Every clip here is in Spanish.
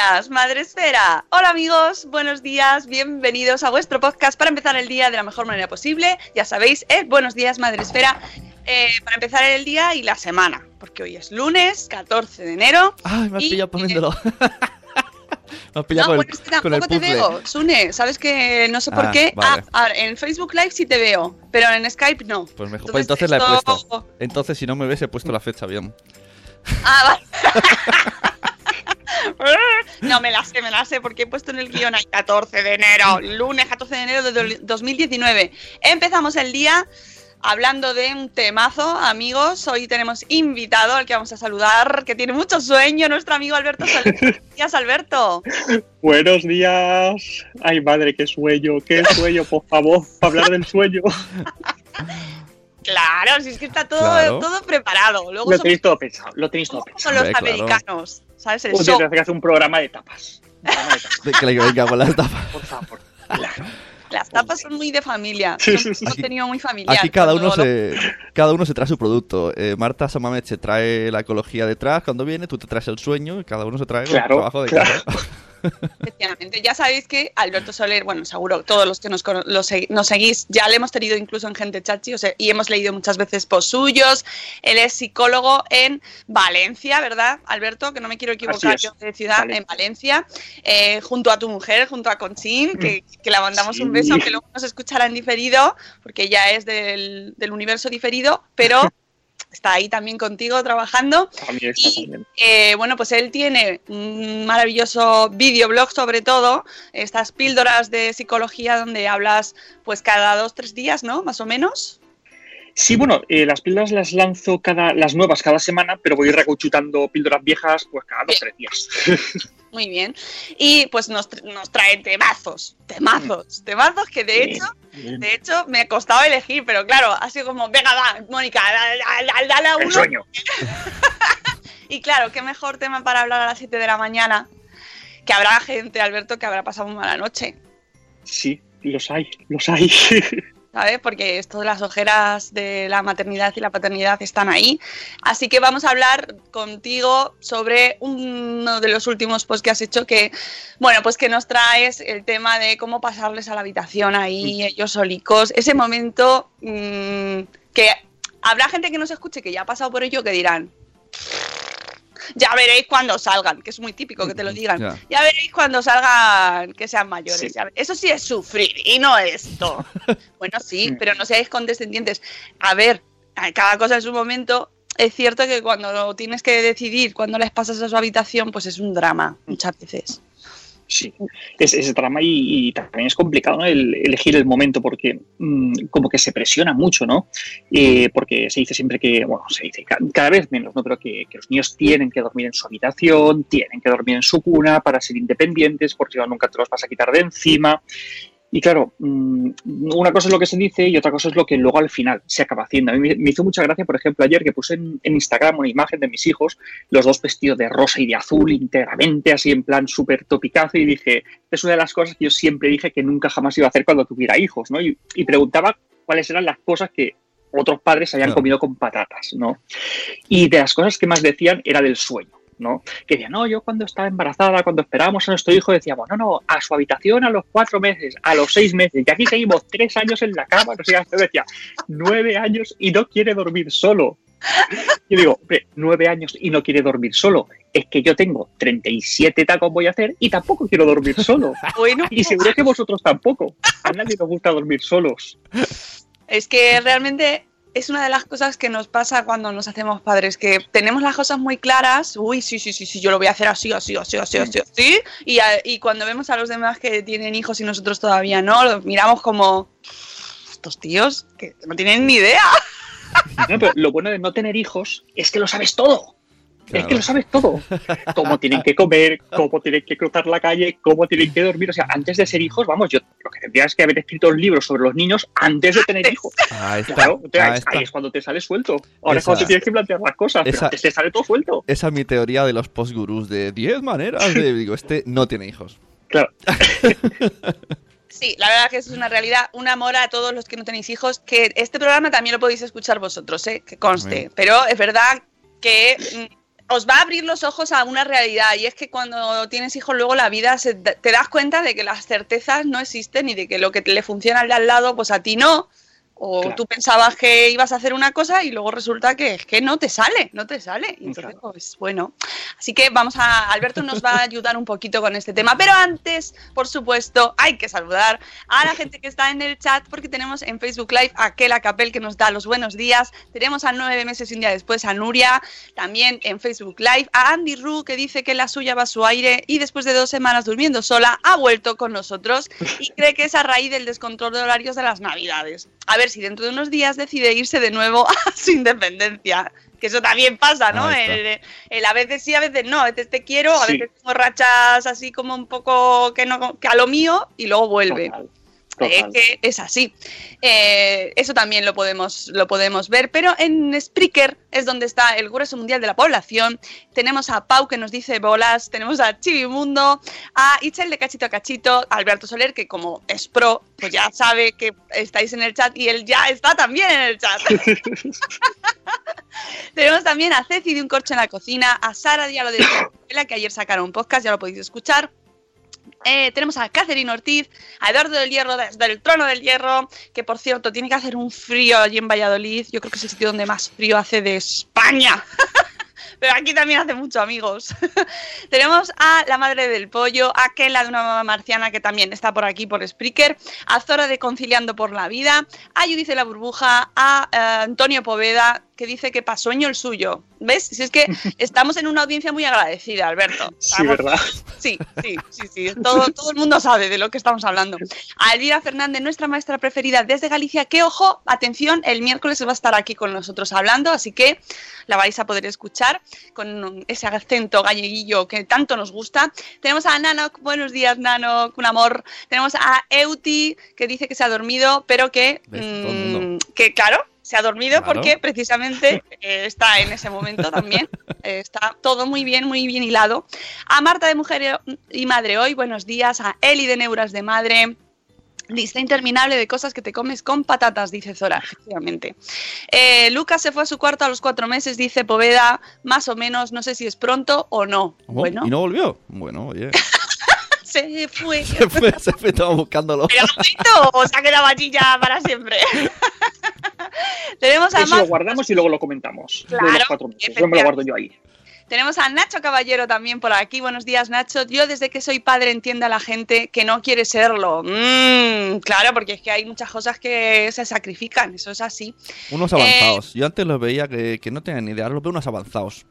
Días, Madre Esfera. Hola amigos, buenos días, bienvenidos a vuestro podcast para empezar el día de la mejor manera posible. Ya sabéis, es Buenos días, Madre Esfera, eh, para empezar el día y la semana, porque hoy es lunes, 14 de enero. Ay, me has y, pillado poniéndolo. me has No, pillado con, bueno, es que tampoco te veo, Sune. Sabes que no sé por Ah, qué. vale. Ah, en Facebook Live sí te veo, pero en Skype no. Pues mejor, pues entonces la he esto- puesto. Entonces, si no me ves, he puesto la fecha bien. Ah, vale. No, me la sé, me la sé, porque he puesto en el guion ahí 14 de enero, lunes 14 de enero de do- 2019. Empezamos el día hablando de un temazo, amigos. Hoy tenemos invitado al que vamos a saludar, que tiene mucho sueño, nuestro amigo Alberto Soler. Buenos días, Alberto. Buenos días. Ay, madre, qué sueño, qué sueño, por favor, para hablar del sueño. Claro, si es que está todo, Claro. todo preparado. Luego Lo somos tenéis todo pensado, lo tenéis todo pensado. los Hombre, claro. americanos, ¿sabes? El Un show. que hacer un programa de tapas. Un programa de tapas, De que le venga con las tapas. por favor. Claro. Las tapas son muy de familia. Sí, son sí, sí. contenido muy familiar. Aquí cada uno lo- se cada uno se trae su producto. Eh, Marta Samamet se trae la ecología detrás cuando viene, tú te traes el sueño y cada uno se trae el Claro, trabajo de claro. casa. Efectivamente, ya sabéis que Alberto Soler, bueno, seguro todos los que nos, nos seguís, ya le hemos tenido incluso en Gente Chachi o sea, y hemos leído muchas veces post suyos. Él es psicólogo en Valencia, ¿verdad, Alberto? Que no me quiero equivocar yo de ciudad, en Valencia, eh, junto a tu mujer, junto a Conchín, que, que la mandamos Sí. un beso, que luego nos escuchará en diferido, porque ya es del, del universo diferido, pero está ahí también contigo trabajando. También está Y también. eh, bueno, pues él tiene un maravilloso videoblog sobre todo, estas píldoras de psicología donde hablas pues cada dos, tres días, ¿no? Más o menos. Sí, bueno, eh, las píldoras las lanzo cada, las nuevas cada semana, pero voy recuchutando píldoras viejas pues cada dos o tres días. Muy bien. Y pues nos, nos trae temazos, temazos, temazos que de Bien, hecho, bien. de hecho me ha costado elegir, pero claro, ha sido como, venga, va, Mónica, da- da- da- dale a El uno. sueño. Y claro, qué mejor tema para hablar a las 7 de la mañana, que habrá gente, Alberto, que habrá pasado una mala noche. Sí, los hay, los hay. ¿sabes? Porque esto de las ojeras de la maternidad y la paternidad están ahí. Así que vamos a hablar contigo sobre uno de los últimos posts que has hecho que, bueno, pues que nos traes el tema de cómo pasarles a la habitación ahí, ellos solicos, ese momento mm, que habrá gente que nos escuche que ya ha pasado por ello que dirán, ya veréis cuando salgan, que es muy típico que te lo digan. Ya. Ya veréis cuando salgan que sean mayores. Sí. Eso sí es sufrir y no esto. bueno, sí, pero no seáis condescendientes. A ver, cada cosa en su momento. Es cierto que cuando tienes que decidir cuándo les pasas a su habitación, pues es un drama, muchas veces. Sí, es ese trama y, también es complicado el, elegir el momento porque mm, como que se presiona mucho, ¿no? Eh, porque se dice siempre que, bueno, se dice ca- cada vez menos, ¿no? Pero que, que los niños tienen que dormir en su habitación, tienen que dormir en su cuna para ser independientes, porque nunca te los vas a quitar de encima. Y claro, mm, una cosa es lo que se dice y otra cosa es lo que luego al final se acaba haciendo. A mí me- hizo mucha gracia, por ejemplo, ayer que puse en, en Instagram una imagen de mis hijos, los dos vestidos de rosa y de azul íntegramente, así en plan súper topicazo, y dije, es una de las cosas que yo siempre dije que nunca jamás iba a hacer cuando tuviera hijos, ¿no? Y, y preguntaba cuáles eran las cosas que otros padres habían comido con patatas, ¿no? Y de las cosas que más decían era del sueño. ¿No? Que decían, no, yo cuando estaba embarazada, cuando esperábamos a nuestro hijo, decíamos, no, no, a su habitación a los cuatro meses, a los seis meses, y aquí seguimos tres años en la cama, no sé decía, nueve años y no quiere dormir solo. Yo digo, hombre, nueve años y no quiere dormir solo. Es que yo tengo 37 tacos voy a hacer y tampoco quiero dormir solo. Bueno, Y seguro que vosotros tampoco. A nadie nos gusta dormir solos. Es que realmente es una de las cosas que nos pasa cuando nos hacemos padres, que tenemos las cosas muy claras, uy, sí, sí, sí, sí, yo lo voy a hacer así, así, así, así, así, así, y, a- y cuando vemos a los demás que tienen hijos y nosotros todavía no, los miramos como, estos tíos que no tienen ni idea. No, pero lo bueno de no tener hijos es que lo sabes todo. Es que lo sabes todo. Cómo tienen que comer, cómo tienen que cruzar la calle, cómo tienen que dormir. O sea, antes de ser hijos, vamos, yo lo que tendrías que haber escrito un libro sobre los niños antes de tener hijos. Ahí está. Claro, ahí es cuando te sale suelto. Ahora es cuando te tienes que plantear las cosas, pero antes te sale todo suelto. Esa es mi teoría de los postgurús de 10 maneras de... Digo, este no tiene hijos. Claro. Sí, la verdad que eso es una realidad, un amor a todos los que no tenéis hijos, que este programa también lo podéis escuchar vosotros, ¿eh? que conste, Bien. pero es verdad que mm, os va a abrir los ojos a una realidad y es que cuando tienes hijos luego la vida se- te das cuenta de que las certezas no existen y de que lo que te le funciona al de al lado pues a ti no. O Claro. tú pensabas que ibas a hacer una cosa y luego resulta que es que no te sale, no te sale. Y entonces, Claro. pues bueno. Así que vamos a. Alberto nos va a ayudar un poquito con este tema. Pero antes, por supuesto, hay que saludar a la gente que está en el chat, porque tenemos en Facebook Live a Kela Capel que nos da los buenos días. Tenemos a nueve meses y un día después a Nuria, también en Facebook Live, a Andy Ru que dice que la suya va a su aire y después de dos semanas durmiendo sola ha vuelto con nosotros y cree que es a raíz del descontrol de horarios de las Navidades. A ver si dentro de unos días decide irse de nuevo a su independencia. Que eso también pasa, ¿no? El, el a veces sí, a veces no. A veces te quiero, a Sí. veces tengo rachas así como un poco que, no, que a lo mío y luego vuelve. Total, Es que es así. Eh, eso también lo podemos, lo podemos ver, pero en Spreaker es donde está el grueso mundial de la población. Tenemos a Pau que nos dice bolas, tenemos a Chivimundo, a Itzel de Cachito a Cachito, a Alberto Soler que como es pro, pues ya sabe que estáis en el chat y él ya está también en el chat. Tenemos también a Ceci de Un Corcho en la Cocina, a Sara Diallo de Escuela, que ayer sacaron un podcast, ya lo podéis escuchar. Eh, tenemos a Catherine Ortiz, a Eduardo del Hierro desde el Trono del Hierro, que por cierto tiene que hacer un frío allí en Valladolid. Yo creo que es el sitio donde más frío hace de España. Pero aquí también hace mucho, amigos. Tenemos a la madre del pollo, a Kela de una mamá marciana que también está por aquí por Spreaker, a Zora de Conciliando por la Vida, a Judith de la Burbuja, a eh, Antonio Poveda, que dice que pasó sueño el suyo. ¿Ves? Si es que estamos en una audiencia muy agradecida, Alberto. Sí, ¿verdad? Sí, sí, sí, sí. Todo, todo el mundo sabe de lo que estamos hablando. A Elvira Fernández, nuestra maestra preferida desde Galicia, que ojo, atención, el miércoles va a estar aquí con nosotros hablando, así que la vais a poder escuchar con ese acento galleguillo que tanto nos gusta. Tenemos a Nanok, buenos días Nanok, un amor. Tenemos a Euti, que dice que se ha dormido, pero que, mm, que claro, se ha dormido Claro. porque precisamente eh, está en ese momento también. Eh, está todo muy bien, muy bien hilado. A Marta de Mujer y Madre Hoy, buenos días. A Eli de Neuras de Madre. Lista interminable de cosas que te comes con patatas, dice Zora, efectivamente. Eh, Lucas se fue a su cuarto a los cuatro meses, dice Poveda, más o menos, no sé si es pronto o no. ¿Cómo? Bueno, ¿Y no volvió? Bueno, oye. se fue. se fue, se fue, estaba buscándolo. ¿Pero o se ha quedado allí ya para siempre? Tenemos a Eso lo guardamos y luego lo comentamos. Claro, los cuatro meses. Yo me lo guardo yo ahí. Tenemos a Nacho Caballero también por aquí. Buenos días, Nacho. Yo desde que soy padre entiendo a la gente que no quiere serlo. Mm, claro, porque es que hay muchas cosas que se sacrifican, eso es así. Unos avanzados. Yo antes los veía que, que no tenían ni idea, ahora los veo unos avanzados.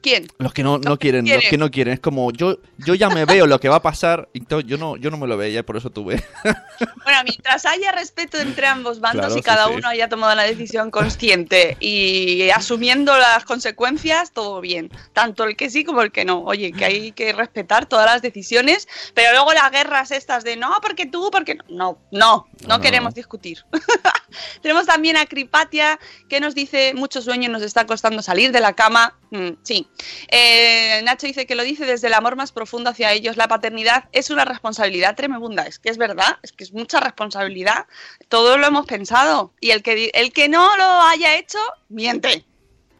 ¿Quién? Los que no, Los quieren, los que no quieren. Es como, yo, yo ya me veo lo que va a pasar y yo no, yo no me lo veía y por eso tuve. Bueno, mientras haya respeto entre ambos bandos Claro, y cada sí, sí. uno haya tomado la decisión consciente y asumiendo las consecuencias, todo bien. Tanto el que sí como el que no. Oye, que hay que respetar todas las decisiones, pero luego las guerras estas de no, porque tú, porque no. No, no, no No, queremos no. discutir. Tenemos también a Cripatia que nos dice mucho sueño nos está costando salir de la cama. Mm, sí. Eh, Nacho dice que lo dice desde el amor más profundo hacia ellos. La paternidad es una responsabilidad tremenda. Es que es verdad, es que es mucha responsabilidad. Todo lo hemos pensado. Y el que, el que no lo haya hecho, miente.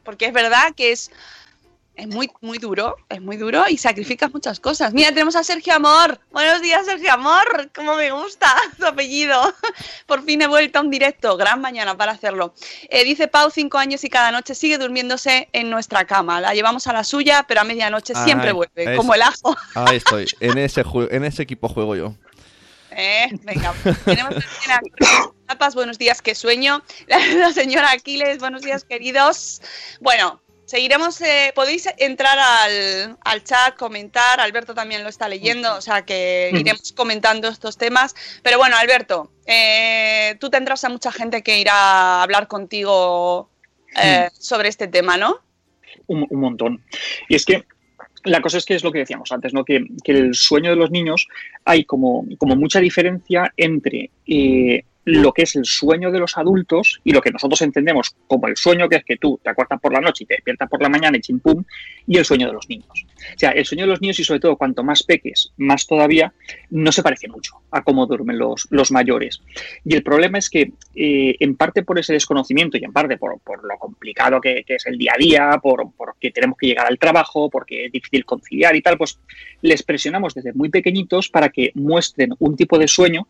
Porque es verdad que es, es muy, muy duro, es muy duro y sacrificas muchas cosas. Mira, tenemos a Sergio Amor. Buenos días, Sergio Amor. Cómo me gusta tu apellido. Por fin he vuelto a un directo. Gran mañana para hacerlo. Eh, dice Pau, cinco años y cada noche sigue durmiéndose en nuestra cama. La llevamos a la suya, pero a medianoche siempre Ay, vuelve, es- como el ajo. Ahí estoy. En ese, en ese equipo juego yo. Eh, venga, tenemos también a Tapas, buenos días, qué sueño. La, la señora Aquiles, buenos días, queridos. Bueno, seguiremos, eh, podéis entrar al, al chat, comentar, Alberto también lo está leyendo, o sea que iremos comentando estos temas. Pero bueno, Alberto, eh, tú tendrás a mucha gente que irá a hablar contigo eh, sobre este tema, ¿no? un, un montón. Y es que la cosa es que es lo que decíamos antes, ¿no? Que, que el sueño de los niños hay como, como mucha diferencia entre lo que es el sueño de los adultos y lo que nosotros entendemos como el sueño, que es que tú te acuestas por la noche y te despiertas por la mañana y chimpum, y el sueño de los niños. O sea, el sueño de los niños y sobre todo cuanto más peques, más todavía, no se parece mucho a cómo duermen los, los mayores. Y el problema es que, eh, en parte por ese desconocimiento y en parte por, por lo complicado que, que es el día a día, por, porque tenemos que llegar al trabajo, porque es difícil conciliar y tal, pues les presionamos desde muy pequeñitos para que muestren un tipo de sueño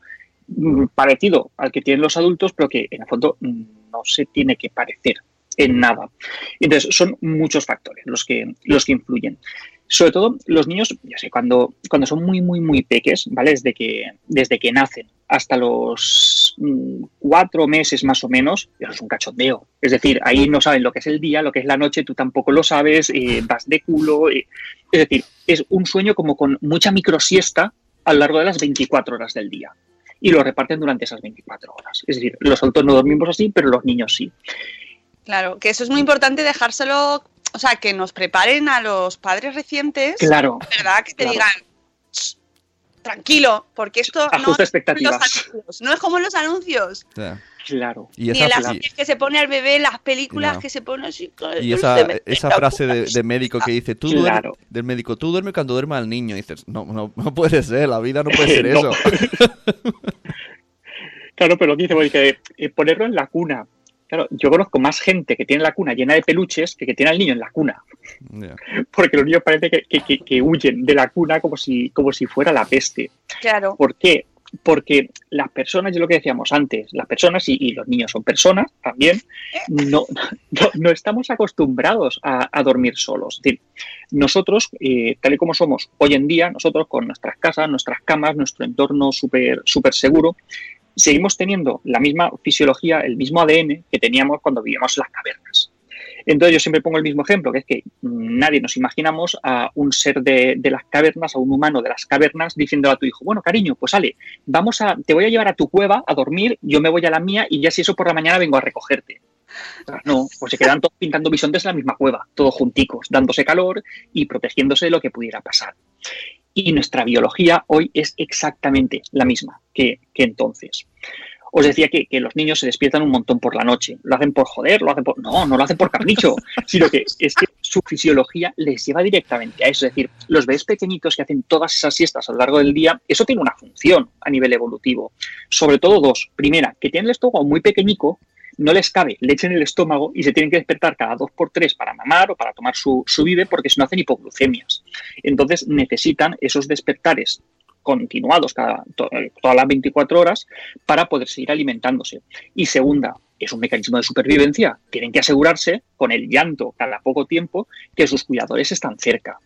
parecido al que tienen los adultos, pero que en el fondo no se tiene que parecer en nada. Entonces, son muchos factores los que, los que influyen. Sobre todo los niños, ya sé, cuando, cuando son muy, muy, muy peques, ¿vale? Desde que, desde que nacen hasta los mm, cuatro meses más o menos, eso es un cachondeo. Es decir, ahí no saben lo que es el día, lo que es la noche, tú tampoco lo sabes, vas de culo. Es decir, es un sueño como con mucha microsiesta a lo largo de las 24 horas del día. Y lo reparten durante esas 24 horas. Es decir, los adultos no dormimos así, pero los niños sí. Claro, que eso es muy importante dejárselo, o sea, que nos preparen a los padres recientes. Claro. ¿Verdad? Que te claro. digan, "Shh, tranquilo, porque esto no Ajusta es, como en los expectativas. anuncios, no es como los anuncios. Sea, Claro. y Ni esa, en las y- series que se pone al bebé, en las películas No. que se pone así. Y esa, frase de, de médico que dice, tú duerme- del médico, tú duermes cuando duerme al niño. Y dices, no, no, no puede ser, la vida no puede ser No. eso. Claro, pero lo que dice, dice, eh, ponerlo en la cuna. Claro, yo conozco más gente que tiene la cuna llena de peluches que que tiene al niño en la cuna. Porque los niños parece que, que- que- que huyen de la cuna como si, como si fuera la peste. Claro. ¿Por qué? Porque las personas, yo lo que decíamos antes, las personas y, los niños son personas también, no, no, estamos acostumbrados a, dormir solos. Es decir, nosotros, eh, tal y como somos hoy en día, nosotros con nuestras casas, nuestras camas, nuestro entorno súper súper seguro, seguimos teniendo la misma fisiología, el mismo ADN que teníamos cuando vivíamos en las cavernas. Entonces yo siempre pongo el mismo ejemplo, que es que nadie nos imaginamos a un ser de, las cavernas, a un humano de las cavernas, diciendo a tu hijo, bueno, cariño, pues sale, vamos a, te voy a llevar a tu cueva a dormir, yo me voy a la mía y ya si eso por la mañana vengo a recogerte. No, pues se quedan todos pintando bisontes en la misma cueva, todos junticos, dándose calor y protegiéndose de lo que pudiera pasar. Y nuestra biología hoy es exactamente la misma que entonces. Os decía que, que los niños se despiertan un montón por la noche. Lo hacen por joder, lo hacen por. No, no lo hacen por capricho, sino que es que su fisiología les lleva directamente a eso. Es decir, los bebés pequeñitos que hacen todas esas siestas a lo largo del día, eso tiene una función a nivel evolutivo. Sobre todo dos. Primera, que tienen el estómago muy pequeñico, no les cabe leche en el estómago y se tienen que despertar cada dos por tres para mamar o para tomar su, su vive porque si no hacen hipoglucemias. Entonces necesitan esos despertares continuados cada, eh, todas las 24 horas para poder seguir alimentándose. Y segunda, es un mecanismo de supervivencia. Tienen que asegurarse con el llanto cada poco tiempo que sus cuidadores están cerca.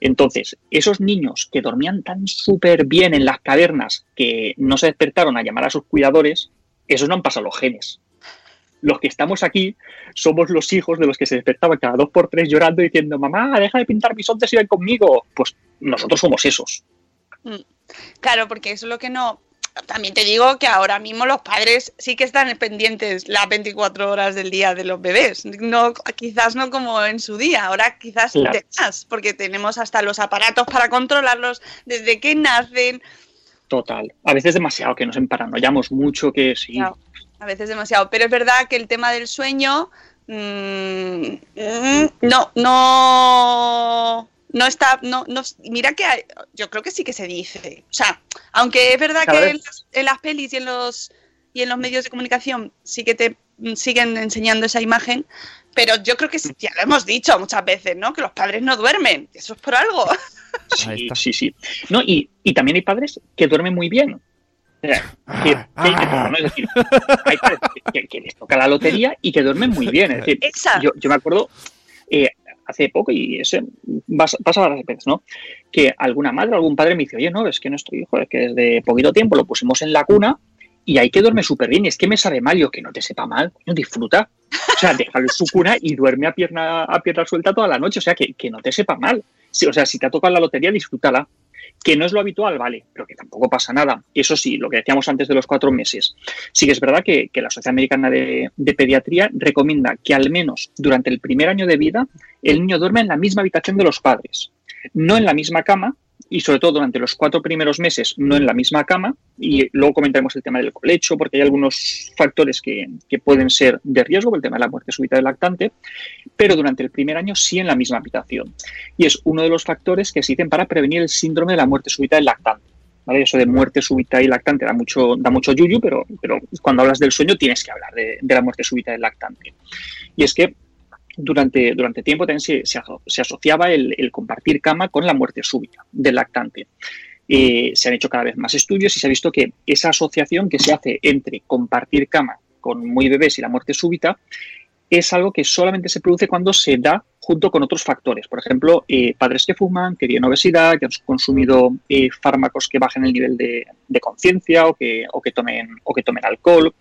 Entonces, esos niños que dormían tan súper bien en las cavernas que no se despertaron a llamar a sus cuidadores, esos no han pasado los genes. Los que estamos aquí somos los hijos de los que se despertaban cada dos por tres llorando diciendo, mamá, deja de pintar bisontes y ven conmigo. Pues nosotros somos esos. Mm. Claro, porque eso es lo que no. También te digo que ahora mismo los padres sí que están pendientes las 24 horas del día de los bebés. No, quizás no como en su día, ahora quizás Claro. más, porque tenemos hasta los aparatos para controlarlos desde que nacen. Total. A veces demasiado, que nos emparanoiamos mucho, que sí. Claro, a veces demasiado. Pero es verdad que el tema del sueño mm, mm, no, no, no está, no, no, mira que hay- yo creo que sí que se dice. O sea, aunque es verdad Cada que en las, en las pelis y en los y en los medios de comunicación sí que te mm, siguen enseñando esa imagen, pero yo creo que ya lo hemos dicho muchas veces, ¿no? Que los padres no duermen. Eso es por algo. Sí, sí, sí. No, y, y también hay padres que duermen muy bien. O sea, que, que- que- ¿no? Es decir, hay padres que, les toca la lotería y que duermen muy bien. Es decir, yo, yo me acuerdo eh, hace poco, y ese pasa varias veces, ¿no? Que alguna madre o algún padre me dice, oye, no, es que nuestro hijo, es que desde poquito tiempo lo pusimos en la cuna y hay que duerme súper bien. Y es que me sabe mal, yo que no te sepa mal, no disfruta. O sea, déjalo en su cuna y duerme a pierna, a pierna suelta toda la noche. O sea, que, que no te sepa mal. Sí, o sea, si te ha tocado la lotería, disfrútala. Que no es lo habitual, vale, pero que tampoco pasa nada. Eso sí, lo que decíamos antes de los cuatro meses. Sí que es verdad que, la Sociedad Americana de, de Pediatría recomienda que al menos durante el primer año de vida el niño duerme en la misma habitación de los padres. No en la misma cama y sobre todo durante los cuatro primeros meses no en la misma cama y luego comentaremos el tema del colecho porque hay algunos factores que, que pueden ser de riesgo, el tema de la muerte súbita del lactante, pero durante el primer año sí en la misma habitación. Y es uno de los factores que dicen para prevenir el síndrome de la muerte súbita del lactante. ¿vale? Eso de muerte súbita y lactante da mucho, da mucho yuyu, pero, pero cuando hablas del sueño tienes que hablar de, de la muerte súbita del lactante. Y es que durante, durante tiempo también se, se aso- se asociaba el, compartir cama con la muerte súbita del lactante. Eh, se han hecho cada vez más estudios y se ha visto que esa asociación que se hace entre compartir cama con muy bebés y la muerte súbita es algo que solamente se produce cuando se da junto con otros factores. Por ejemplo, eh, padres que fuman, que tienen obesidad, que han consumido eh, fármacos que bajen el nivel de, conciencia o que, o, que tomen, o que tomen alcohol,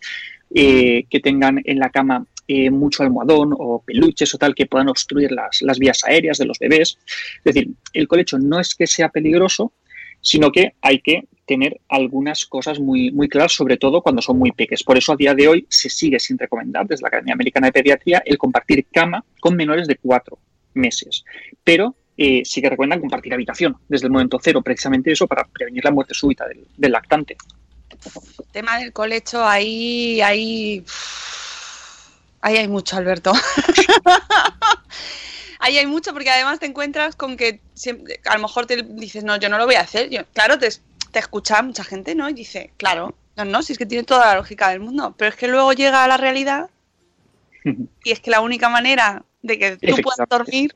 que tengan en la cama eh, mucho almohadón o peluches o tal que puedan obstruir las, las vías aéreas de los bebés. Es decir, el colecho no es que sea peligroso, sino que hay que tener algunas cosas muy, muy claras, sobre todo cuando son muy pequeños. Por eso a día de hoy se sigue sin recomendar desde la Academia Americana de Pediatría el compartir cama con menores de cuatro meses. Pero eh, sí que recomiendan compartir habitación desde el momento cero, precisamente eso para prevenir la muerte súbita del, lactante. tema del colecho, ahí, ahí, ahí hay mucho, Alberto. ahí hay mucho porque además te encuentras con que siempre, a lo mejor te dices, no, yo no lo voy a hacer. Yo, claro, te, te escucha mucha gente, ¿no? Y dice, claro, no, no, si es que tiene toda la lógica del mundo. Pero es que luego llega a la realidad y es que la única manera de que tú puedas dormir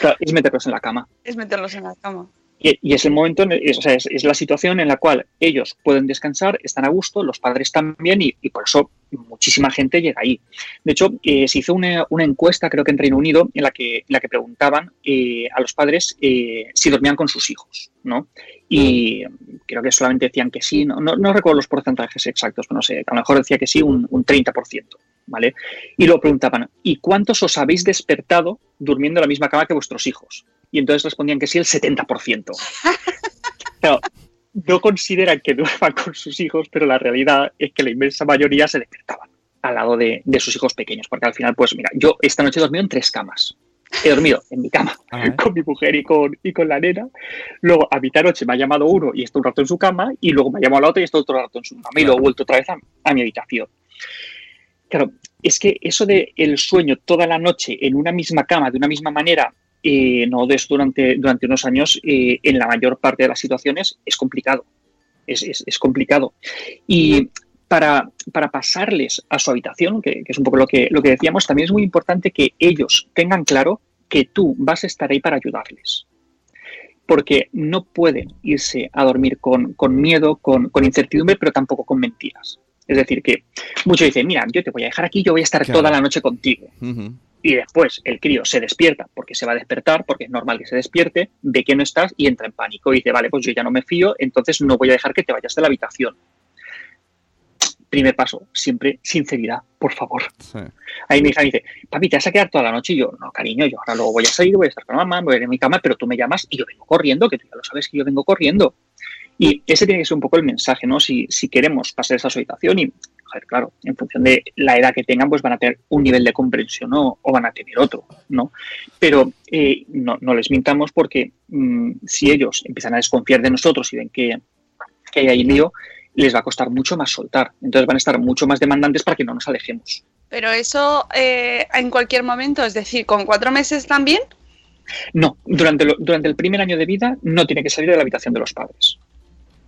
Claro, es meterlos en la cama. es meterlos en la cama. Y, es el momento, en el- o sea, es, la situación en la cual ellos pueden descansar, están a gusto, los padres también, y, y por eso muchísima gente llega ahí. De hecho, eh, se hizo una, encuesta, creo que en Reino Unido, en la que, en la que preguntaban eh, a los padres eh, si dormían con sus hijos, ¿no? Y creo que solamente decían que sí, no, no, no recuerdo los porcentajes exactos, pero no sé, a lo mejor decía que sí un, un 30%, ¿vale? Y luego preguntaban, ¿y cuántos os habéis despertado durmiendo en la misma cama que vuestros hijos? Y entonces respondían que sí el 70%. Claro, no consideran que duerman con sus hijos, pero la realidad es que la inmensa mayoría se despertaban al lado de, de sus hijos pequeños, porque al final, pues mira, yo esta noche he dormido en tres camas. He dormido en mi cama Ah, ¿eh? con mi mujer y con, y con la nena. Luego, a mitad noche me ha llamado uno y está un rato en su cama. Y luego me ha llamado la otra y está otro rato en su cama. Y luego he vuelto otra vez a, a mi habitación. Claro, es que eso de el sueño toda la noche en una misma cama, de una misma manera, no de eso durante, durante unos años, eh, en la mayor parte de las situaciones es complicado. Es, es- es complicado. Y para, para pasarles a su habitación, que, que es un poco lo que, lo que decíamos, también es muy importante que ellos tengan claro que tú vas a estar ahí para ayudarles. Porque no pueden irse a dormir con, con miedo, con, con incertidumbre, pero tampoco con mentiras. Es decir, que muchos dicen, mira, yo te voy a dejar aquí, yo voy a estar Claro. toda la noche contigo. Y después el crío se despierta porque se va a despertar, porque es normal que se despierte, ve que no estás y entra en pánico y dice, vale, pues yo ya no me fío, entonces no voy a dejar que te vayas de la habitación. primer paso, siempre sinceridad, por favor. Sí. Ahí mi hija me dice, papi, ¿te vas a quedar toda la noche? Y yo, no, cariño, yo ahora luego voy a salir, voy a estar con mamá, voy a ir a mi cama, pero tú me llamas y yo vengo corriendo, que tú ya lo sabes que yo vengo corriendo. Y ese tiene que ser un poco el mensaje, ¿no? Si, si queremos pasar esa habitación y, joder, claro, en función de la edad que tengan, pues van a tener un nivel de comprensión ¿no? o van a tener otro, ¿no? Pero eh, no, no les mintamos porque mm, si ellos empiezan a desconfiar de nosotros y ven que, que hay ahí lío, les va a costar mucho más soltar. Entonces van a estar mucho más demandantes para que no nos alejemos. Pero eso eh, en cualquier momento, es decir, con cuatro meses también. No, durante, lo- durante el primer año de vida no tiene que salir de la habitación de los padres.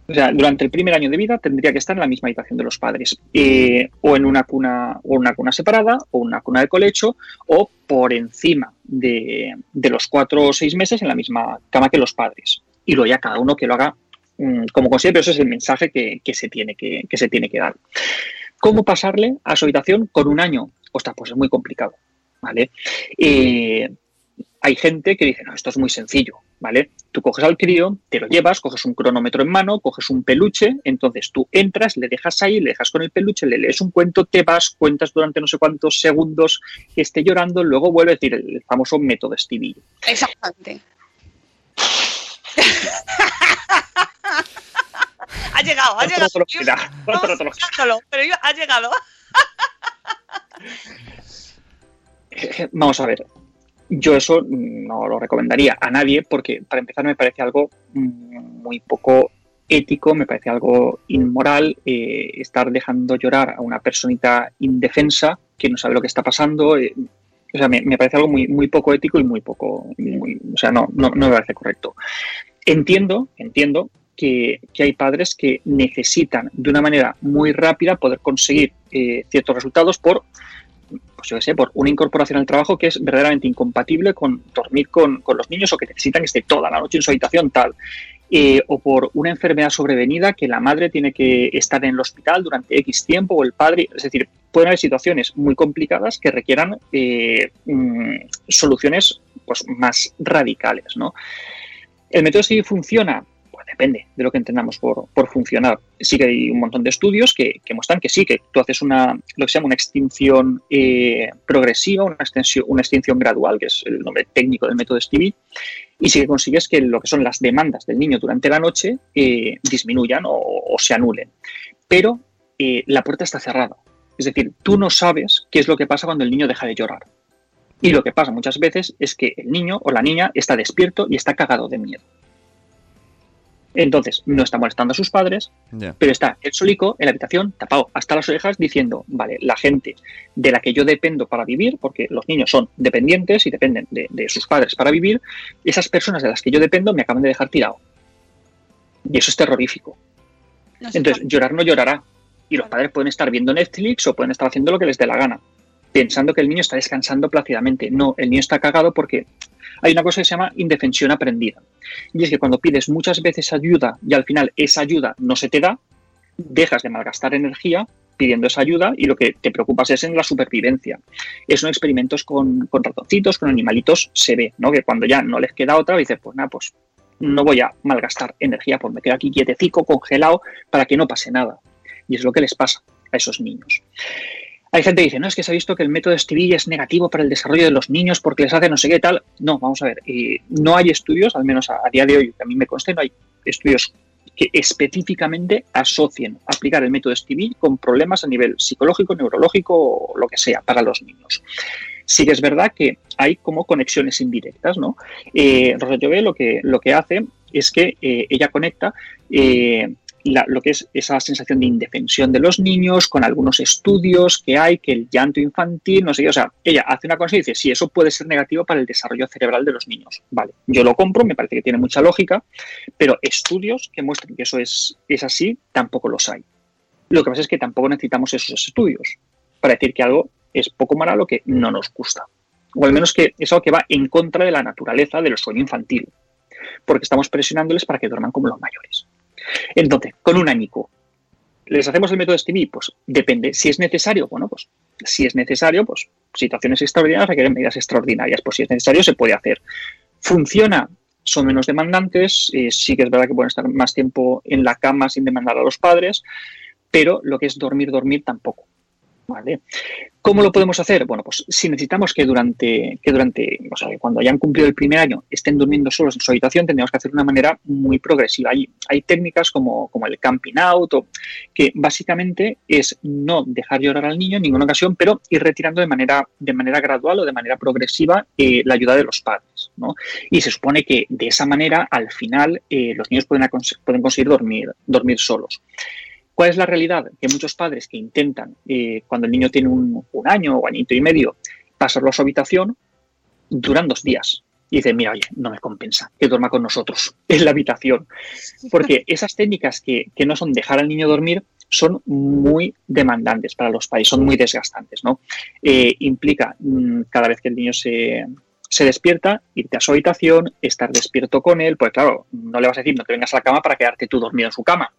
O sea, durante el primer año de vida tendría que estar en la misma habitación de los padres, eh, o en una cuna, o una cuna separada, o una cuna de colecho, o por encima de, de los cuatro o seis meses en la misma cama que los padres. Y luego ya cada uno que lo haga mm, como considere, pero ese es el mensaje que, se tiene que, que se tiene que dar. ¿Cómo pasarle a su habitación con un año? Ostras, pues es muy complicado, ¿vale? Eh, hay gente que dice, no, esto es muy sencillo, ¿vale? Tú coges al crío, te lo llevas, coges un cronómetro en mano, coges un peluche, entonces tú entras, le dejas ahí, le dejas con el peluche, le lees un cuento, te vas, cuentas durante no sé cuántos segundos que esté llorando, luego vuelve a decir el famoso método Stevie. Exactamente. ha llegado, ha llegado. buscándolo, pero iba- ha llegado. Eh, Vamos a ver, yo eso no lo recomendaría a nadie porque para empezar me parece algo muy poco ético, me parece algo inmoral eh, estar dejando llorar a una personita indefensa que no sabe lo que está pasando. eh, o sea, me, parece algo muy, muy poco ético y muy poco, o sea, no, no, no me parece correcto. Entiendo, entiendo que, que hay padres que necesitan de una manera muy rápida poder conseguir eh, ciertos resultados por pues yo qué sé, por una incorporación al trabajo que es verdaderamente incompatible con dormir con, con los niños o que necesitan que esté toda la noche en su habitación tal. Eh, o por una enfermedad sobrevenida que la madre tiene que estar en el hospital durante X tiempo o el padre. Es decir, pueden haber situaciones muy complicadas que requieran eh, mm, soluciones pues, más radicales. ¿no? ¿El método sí funciona? Depende de lo que entendamos por, por funcionar. Sí que hay un montón de estudios que, que muestran que sí, que tú haces una, lo que se llama una extinción eh, progresiva, una extensión, una extinción gradual, que es el nombre técnico del método Stevie, y sí que consigues que lo que son las demandas del niño durante la noche eh, disminuyan o, o se anulen. Pero eh, la puerta está cerrada. Es decir, tú no sabes qué es lo que pasa cuando el niño deja de llorar. Y lo que pasa muchas veces es que el niño o la niña está despierto y está cagado de miedo. Entonces, no está molestando a sus padres, pero está el solico en la habitación tapado hasta las orejas diciendo, vale, la gente de la que yo dependo para vivir, porque los niños son dependientes y dependen de, de sus padres para vivir, esas personas de las que yo dependo me acaban de dejar tirado. Y eso es terrorífico. No sé Entonces, llorar no llorará. Y los padres pueden estar viendo Netflix o pueden estar haciendo lo que les dé la gana, pensando que el niño está descansando plácidamente. No, el niño está cagado porque hay una cosa que se llama indefensión aprendida. Y es que cuando pides muchas veces ayuda y al final esa ayuda no se te da, dejas de malgastar energía pidiendo esa ayuda y lo que te preocupas es en la supervivencia. Eso en experimentos con, ratoncitos, con animalitos, se ve, ¿no? Que cuando ya no les queda otra, dices, pues nada, pues no voy a malgastar energía por me quedo aquí quietecico, congelado, para que no pase nada. Y es lo que les pasa a esos niños. Hay gente que dice, no, es que se ha visto que el método Stevie es negativo para el desarrollo de los niños porque les hace no sé qué tal. No, vamos a ver, eh, no hay estudios, al menos a, día de hoy, que a mí me conste, no hay estudios que específicamente asocien aplicar el método Stevie con problemas a nivel psicológico, neurológico o lo que sea para los niños. Sí que es verdad que hay como conexiones indirectas, ¿no? Eh, Rosa lo que, lo que hace es que eh, ella conecta eh, la- lo que es esa sensación de indefensión de los niños con algunos estudios que hay, que el llanto infantil, no sé qué, o sea, ella hace una cosa y dice, sí, eso puede ser negativo para el desarrollo cerebral de los niños. Vale, yo lo compro, me parece que tiene mucha lógica, pero estudios que muestren que eso es, es así, tampoco los hay. Lo que pasa es que tampoco necesitamos esos estudios para decir que algo es poco malo que no nos gusta. O al menos que es algo que va en contra de la naturaleza del sueño infantil, porque estamos presionándoles para que duerman como los mayores. Entonces, con un añico, ¿les hacemos el método Stevie? Pues depende. Si es necesario, bueno, pues si es necesario, pues situaciones extraordinarias requieren medidas extraordinarias. Pues si es necesario, se puede hacer. ¿Funciona? Son menos demandantes, eh, sí que es verdad que pueden estar más tiempo en la cama sin demandar a los padres, pero lo que es dormir, dormir tampoco. ¿Vale? ¿Cómo lo podemos hacer? Bueno, pues si necesitamos que durante, que durante, o sea, cuando hayan cumplido el primer año estén durmiendo solos en su habitación, tendríamos que hacer de una manera muy progresiva. Hay, hay técnicas como, como el camping out, o, que básicamente es no dejar llorar al niño en ninguna ocasión, pero ir retirando de manera, de manera gradual o de manera progresiva eh, la ayuda de los padres. ¿no? Y se supone que de esa manera, al final, eh, los niños pueden, pueden conseguir dormir, dormir solos. ¿Cuál es la realidad? Que muchos padres que intentan, eh, cuando el niño tiene un, año o añito y medio, pasarlo a su habitación, duran dos días. Y dicen, mira, oye, no me compensa que duerma con nosotros en la habitación. Porque esas técnicas que, que no son dejar al niño dormir son muy demandantes para los padres, son muy desgastantes. ¿no? Eh, implica mmm, cada vez que el niño se, se despierta, irte a su habitación, estar despierto con él, pues claro, no le vas a decir, no te vengas a la cama para quedarte tú dormido en su cama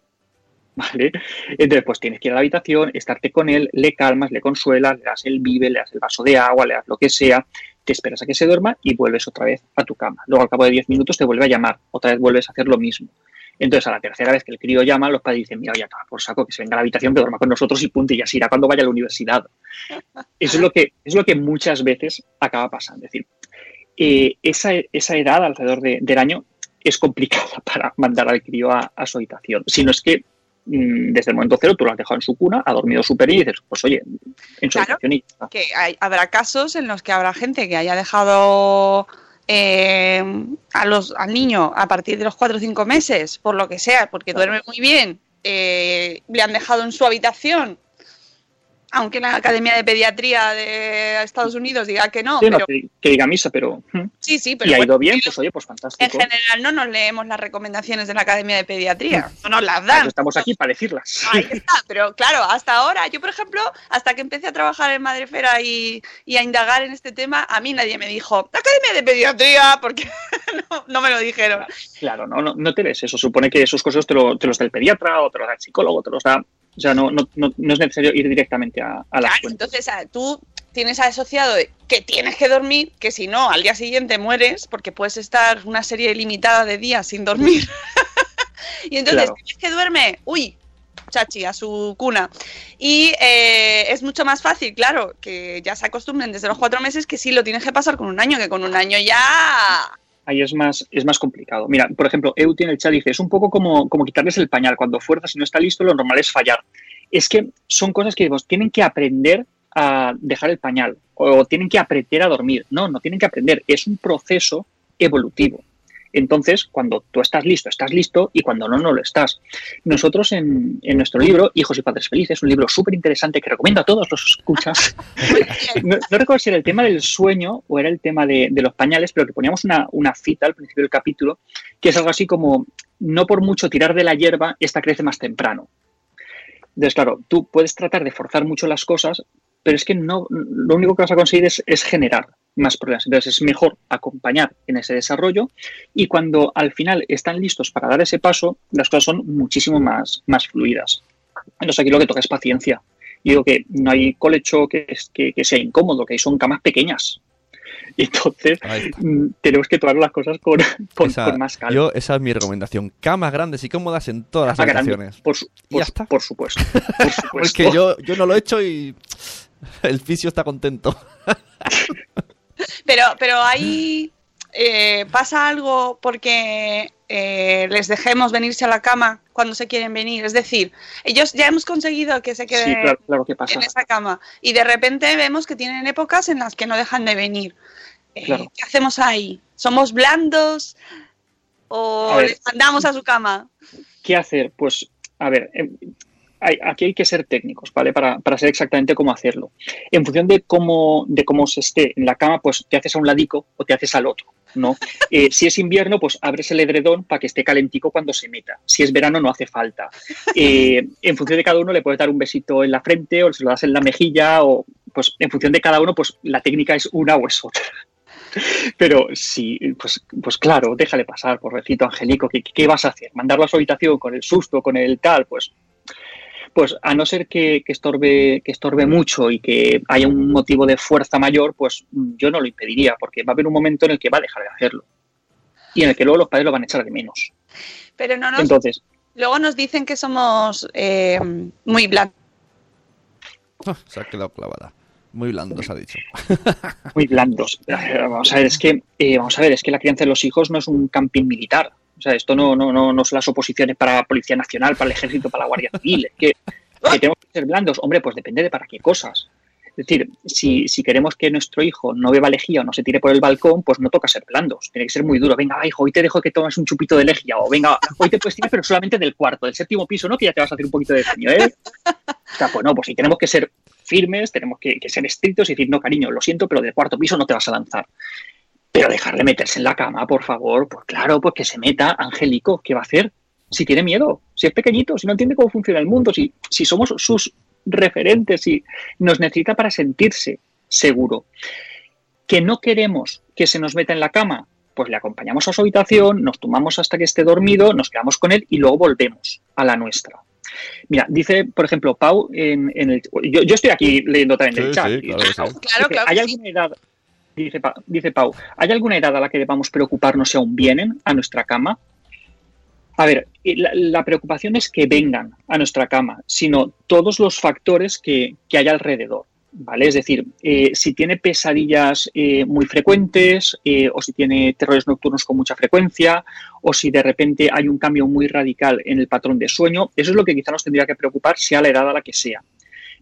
¿vale? Entonces, pues tienes que ir a la habitación, estarte con él, le calmas, le consuelas, le das el vive, le das el vaso de agua, le das lo que sea, te esperas a que se duerma y vuelves otra vez a tu cama. Luego, al cabo de 10 minutos, te vuelve a llamar, otra vez vuelves a hacer lo mismo. Entonces, a la tercera vez que el crío llama, los padres dicen, mira, ya acaba por saco, que se venga a la habitación, que duerma con nosotros y punto, y ya se irá cuando vaya a la universidad. Eso es lo que, es lo que muchas veces acaba pasando. Es decir, eh, esa, esa edad, alrededor de, del año, es complicada para mandar al crío a, a su habitación. Si no es que desde el momento cero tú lo has dejado en su cuna, ha dormido súper y dices, pues oye, en su claro, y que hay, habrá casos en los que habrá gente que haya dejado eh, a los, al niño a partir de los cuatro o cinco meses, por lo que sea, porque duerme muy bien, eh, le han dejado en su habitación aunque la Academia de Pediatría de Estados Unidos diga que no. Sí, pero... no que, que, diga misa, pero. Sí, sí, pero. Y ha bueno, ido bien, pues oye, pues fantástico. En general no nos leemos las recomendaciones de la Academia de Pediatría, no nos las dan. Pues estamos aquí para decirlas. Ahí está, pero claro, hasta ahora, yo por ejemplo, hasta que empecé a trabajar en Madrefera y, y a indagar en este tema, a mí nadie me dijo, Academia de Pediatría, porque no, no, me lo dijeron. Claro, no, no, no te ves eso. Supone que esos cosas te, lo, te los da el pediatra o te los da el psicólogo, te los da o sea, no, no, no, no es necesario ir directamente a, a las claro, Entonces, tú tienes asociado que tienes que dormir, que si no, al día siguiente mueres, porque puedes estar una serie limitada de días sin dormir. y entonces, claro. tienes que duerme, uy, chachi, a su cuna. Y eh, es mucho más fácil, claro, que ya se acostumbren desde los cuatro meses que sí lo tienes que pasar con un año, que con un año ya ahí es más, es más complicado. Mira, por ejemplo, Euti en el chat dice, es un poco como, como quitarles el pañal. Cuando fuerzas y no está listo, lo normal es fallar. Es que son cosas que digamos, tienen que aprender a dejar el pañal o tienen que aprender a dormir. No, no tienen que aprender. Es un proceso evolutivo. Entonces, cuando tú estás listo, estás listo y cuando no, no lo estás. Nosotros en, en nuestro libro, Hijos y Padres Felices, un libro súper interesante que recomiendo a todos los escuchas. no, no, recuerdo si era el tema del sueño o era el tema de, de los pañales, pero que poníamos una, una, cita al principio del capítulo, que es algo así como, no por mucho tirar de la hierba, esta crece más temprano. Entonces, claro, tú puedes tratar de forzar mucho las cosas, pero es que no, lo único que vas a conseguir es, es generar más problemas. Entonces es mejor acompañar en ese desarrollo y cuando al final están listos para dar ese paso, las cosas son muchísimo más, más fluidas. Entonces aquí lo que toca es paciencia. Yo digo que no hay colecho que, que, que sea incómodo, que son camas pequeñas. Entonces, tenemos que tomar las cosas con, con, esa, con, más calma. Yo, esa es mi recomendación. Camas grandes y cómodas en todas las habitaciones. Por, su, por, ya está. por supuesto. Por supuesto. Porque yo, yo no lo he hecho y el fisio está contento. pero, pero ahí eh, pasa algo porque eh, les dejemos venirse a la cama cuando se quieren venir. Es decir, ellos ya hemos conseguido que se queden sí, claro, claro que pasa. en esa cama y de repente vemos que tienen épocas en las que no dejan de venir. Eh, claro. ¿Qué hacemos ahí? ¿Somos blandos o A ver. les mandamos a su cama? ¿Qué hacer? Pues, a ver, eh, hay- aquí hay que ser técnicos, ¿vale? Para, para saber exactamente cómo hacerlo. En función de cómo, de cómo se esté en la cama, pues te haces a un ladico o te haces al otro, ¿no? Eh, si es invierno, pues abres el edredón para que esté calentico cuando se meta. Si es verano, no hace falta. Eh, en función de cada uno, le puedes dar un besito en la frente o se lo das en la mejilla o, pues, en función de cada uno, pues la técnica es una o es otra. Pero sí, pues, pues claro, déjale pasar, pobrecito Angelico, ¿qué, ¿qué vas a hacer? ¿Mandarlo a su habitación con el susto, con el tal? Pues pues a no ser que, que, estorbe, que estorbe mucho y que haya un motivo de fuerza mayor, pues yo no lo impediría, porque va a haber un momento en el que va a dejar de hacerlo. Y en el que luego los padres lo van a echar de menos. Pero no nos, Entonces, Luego nos dicen que somos eh, muy blandos. Se ha quedado clavada. Muy blandos, ha dicho. Muy blandos. Vamos a ver, es que, eh, vamos a ver, es que la crianza de los hijos no es un camping militar. O sea, esto no, no, no, no son las oposiciones para la Policía Nacional, para el Ejército, para la Guardia Civil. Es que, que tenemos que ser blandos. Hombre, pues depende de para qué cosas. Es decir, si, si queremos que nuestro hijo no beba lejía o no se tire por el balcón, pues no toca ser blandos. Tiene que ser muy duro. Venga, hijo, hoy te dejo que tomes un chupito de lejía. O venga, hoy te puedes tirar, pero solamente del cuarto, del séptimo piso, ¿no? Que ya te vas a hacer un poquito de daño, ¿eh? O sea, pues no, pues si tenemos que ser firmes, tenemos que, que ser estrictos y decir, no, cariño, lo siento, pero del cuarto piso no te vas a lanzar. Pero dejarle meterse en la cama, por favor, pues claro, pues que se meta, Angélico, ¿qué va a hacer? Si tiene miedo, si es pequeñito, si no entiende cómo funciona el mundo, si, si somos sus referentes, si nos necesita para sentirse seguro. Que no queremos que se nos meta en la cama, pues le acompañamos a su habitación, nos tomamos hasta que esté dormido, nos quedamos con él y luego volvemos a la nuestra. Mira, dice, por ejemplo, Pau, en, en el, yo, yo estoy aquí leyendo también el Sí, chat. sí, claro sí. Claro, Dice, claro ¿Hay alguna edad, dice, dice Pau, ¿hay alguna edad a la que debamos preocuparnos si aún vienen a nuestra cama? A ver, la, la preocupación es que vengan a nuestra cama, sino todos los factores que, que hay alrededor. ¿Vale? Es decir, eh, si tiene pesadillas eh, muy frecuentes, eh, o si tiene terrores nocturnos con mucha frecuencia, o si de repente hay un cambio muy radical en el patrón de sueño, eso es lo que quizá nos tendría que preocupar, sea la edad a la que sea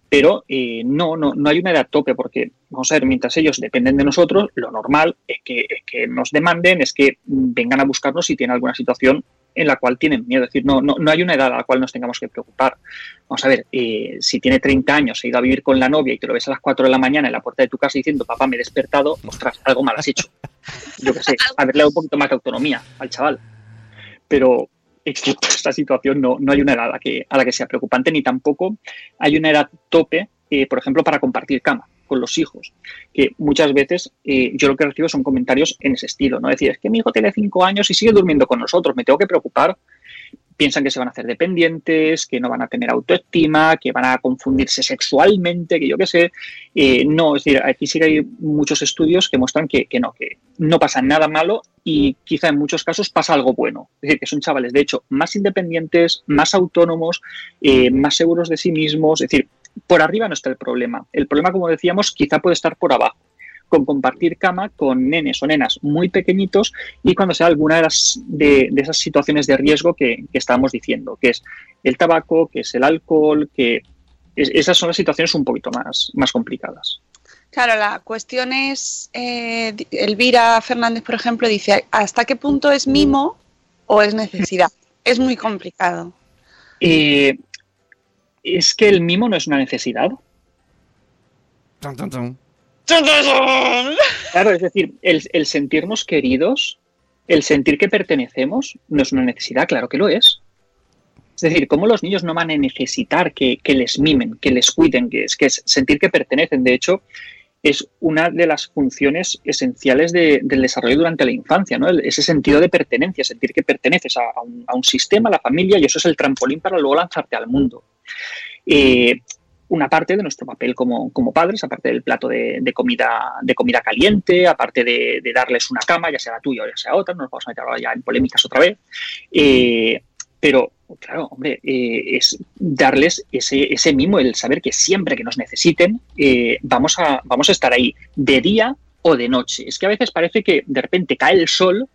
pero eh, no, no, no hay una edad tope, porque vamos a ver, mientras ellos dependen de nosotros, lo normal es que, es que nos demanden, es que mm, vengan a buscarnos si tienen alguna situación en la cual tienen miedo. Es decir, no, no, no hay una edad a la cual nos tengamos que preocupar. Vamos a ver, eh, si tiene 30 años, se ha ido a vivir con la novia y te lo ves a las 4 de la mañana en la puerta de tu casa diciendo, papá, me he despertado, ostras, algo mal has hecho. Yo qué sé, haberle dado un poquito más de autonomía al chaval. Pero esta situación, no, no hay una edad a la, que, a la que sea preocupante, ni tampoco hay una edad tope, eh, por ejemplo, para compartir cama con los hijos, que muchas veces eh, yo lo que recibo son comentarios en ese estilo, ¿no? Decir, es que mi hijo tiene cinco años y sigue durmiendo con nosotros, me tengo que preocupar. Piensan que se van a hacer dependientes, que no van a tener autoestima, que van a confundirse sexualmente, que yo qué sé. Eh, no, es decir, aquí sí que hay muchos estudios que muestran que, no, que no pasa nada malo y quizá en muchos casos pasa algo bueno. Es decir, que son chavales, de hecho, más independientes, más autónomos, eh, más seguros de sí mismos. Es decir, por arriba no está el problema. El problema, como decíamos, quizá puede estar por abajo, con compartir cama con nenes o nenas muy pequeñitos y cuando sea alguna de, las, de, de esas situaciones de riesgo que, que estábamos diciendo, que es el tabaco, que es el alcohol, que es- esas son las situaciones un poquito más, más complicadas. Claro, la cuestión es, eh, Elvira Fernández, por ejemplo, dice, ¿hasta qué punto es mimo o es necesidad? Es muy complicado. Eh, es que el mimo no es una necesidad. Tan, tan, tan. Claro, es decir, el, sentirnos queridos, el sentir que pertenecemos, no es una necesidad, claro que lo es. Es decir, ¿cómo los niños no van a necesitar que, les mimen, que les cuiden, que es, que es sentir que pertenecen? De hecho, es una de las funciones esenciales de- del desarrollo durante la infancia, ¿no? Ese sentido de pertenencia, sentir que perteneces a, a un, a un sistema, a la familia, y eso es el trampolín para luego lanzarte al mundo. Eh, una parte de nuestro papel como, como padres, aparte del plato de, de comida, de comida caliente, aparte de, de darles una cama, ya sea la tuya o ya sea otra, no nos vamos a meter ahora ya en polémicas otra vez, eh, pero claro, hombre, eh, es darles ese, ese mimo, el saber que siempre que nos necesiten eh, vamos, a, vamos a estar ahí, de día o de noche. Es que a veces parece que de repente cae el sol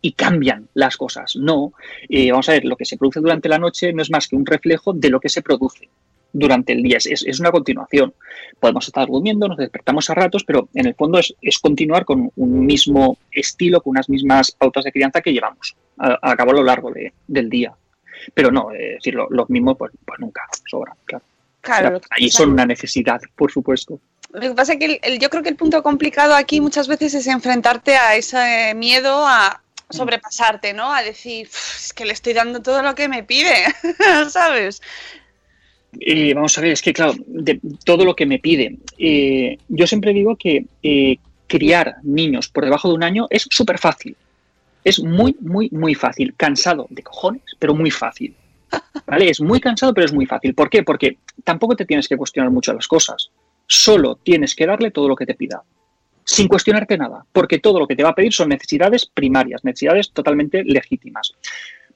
y cambian las cosas. No, Eh, vamos a ver, lo que se produce durante la noche no es más que un reflejo de lo que se produce durante el día. Es, es- una continuación. Podemos estar durmiendo, nos despertamos a ratos, pero en el fondo es, es continuar con un mismo estilo, con unas mismas pautas de crianza que llevamos a, a cabo a lo largo de- del día. Pero no, es decir, lo- los mismos, pues, pues nunca sobran, claro. Claro, lo Ahí son una necesidad, por supuesto. Lo que pasa es que el- el- yo creo que el punto complicado aquí muchas veces es enfrentarte a ese miedo a sobrepasarte, ¿no? A decir, "Uf, es que le estoy dando todo lo que me pide, ¿sabes? Eh, vamos a ver, es que claro, de todo lo que me pide. eh, yo siempre digo que eh, criar niños por debajo de un año es súper fácil. Es muy, muy, muy fácil. Cansado de cojones, pero muy fácil. ¿Vale? Es muy cansado, pero es muy fácil. ¿Por qué? Porque tampoco te tienes que cuestionar mucho las cosas. Solo tienes que darle todo lo que te pida. Sin cuestionarte nada. Porque todo lo que te va a pedir son necesidades primarias, necesidades totalmente legítimas.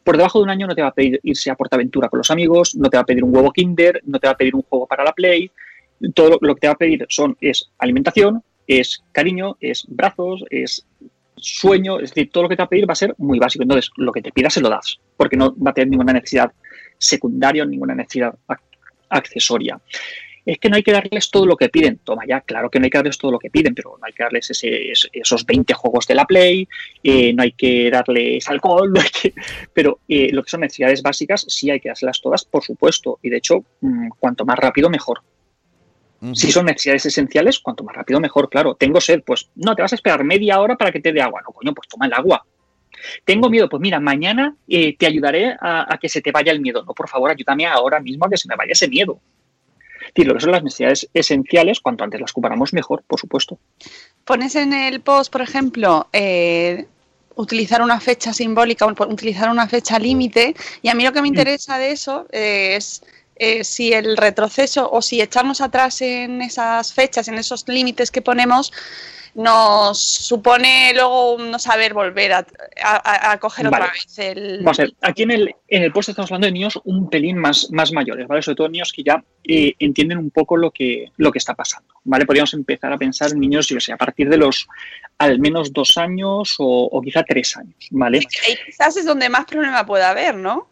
Por debajo de un año no te va a pedir irse a Portaventura con los amigos, no te va a pedir un huevo Kinder, no te va a pedir un juego para la Play. Todo lo que te va a pedir son es alimentación, es cariño, es brazos, es sueño, es decir, todo lo que te va a pedir va a ser muy básico. Entonces, lo que te pida se lo das, porque no va a tener ninguna necesidad secundaria ninguna necesidad accesoria es que no hay que darles todo lo que piden. Toma ya, claro que no hay que darles todo lo que piden, pero no hay que darles esos 20 juegos de la Play, eh, no hay que darles alcohol, no hay que... pero eh, lo que son necesidades básicas sí hay que dárselas todas, por supuesto, y de hecho, mm, cuanto más rápido, mejor. Si son necesidades esenciales, cuanto más rápido, mejor, claro. Tengo sed, pues no, te vas a esperar media hora para que te dé agua. No, coño, pues toma el agua. Tengo miedo, pues mira, mañana eh, te ayudaré a, a, que se te vaya el miedo. No, por favor, ayúdame ahora mismo a que se me vaya ese miedo lo que son las necesidades esenciales, cuanto antes las cubramos mejor, por supuesto. Pones en el post, por ejemplo, eh, utilizar una fecha simbólica, utilizar una fecha límite, y a mí lo que me mm. interesa de eso es eh, si el retroceso o si echarnos atrás en esas fechas, en esos límites que ponemos, nos supone luego no saber volver a, coger otra vez el... Vamos a ver, aquí en el, en el puesto estamos hablando de niños un pelín más, más mayores, ¿vale? Sobre todo niños que ya eh, entienden un poco lo que, lo que está pasando, ¿vale? Podríamos empezar a pensar en niños, yo sé, a partir de los al menos dos años o, quizá tres años, ¿vale? Y quizás es donde más problema puede haber, ¿no?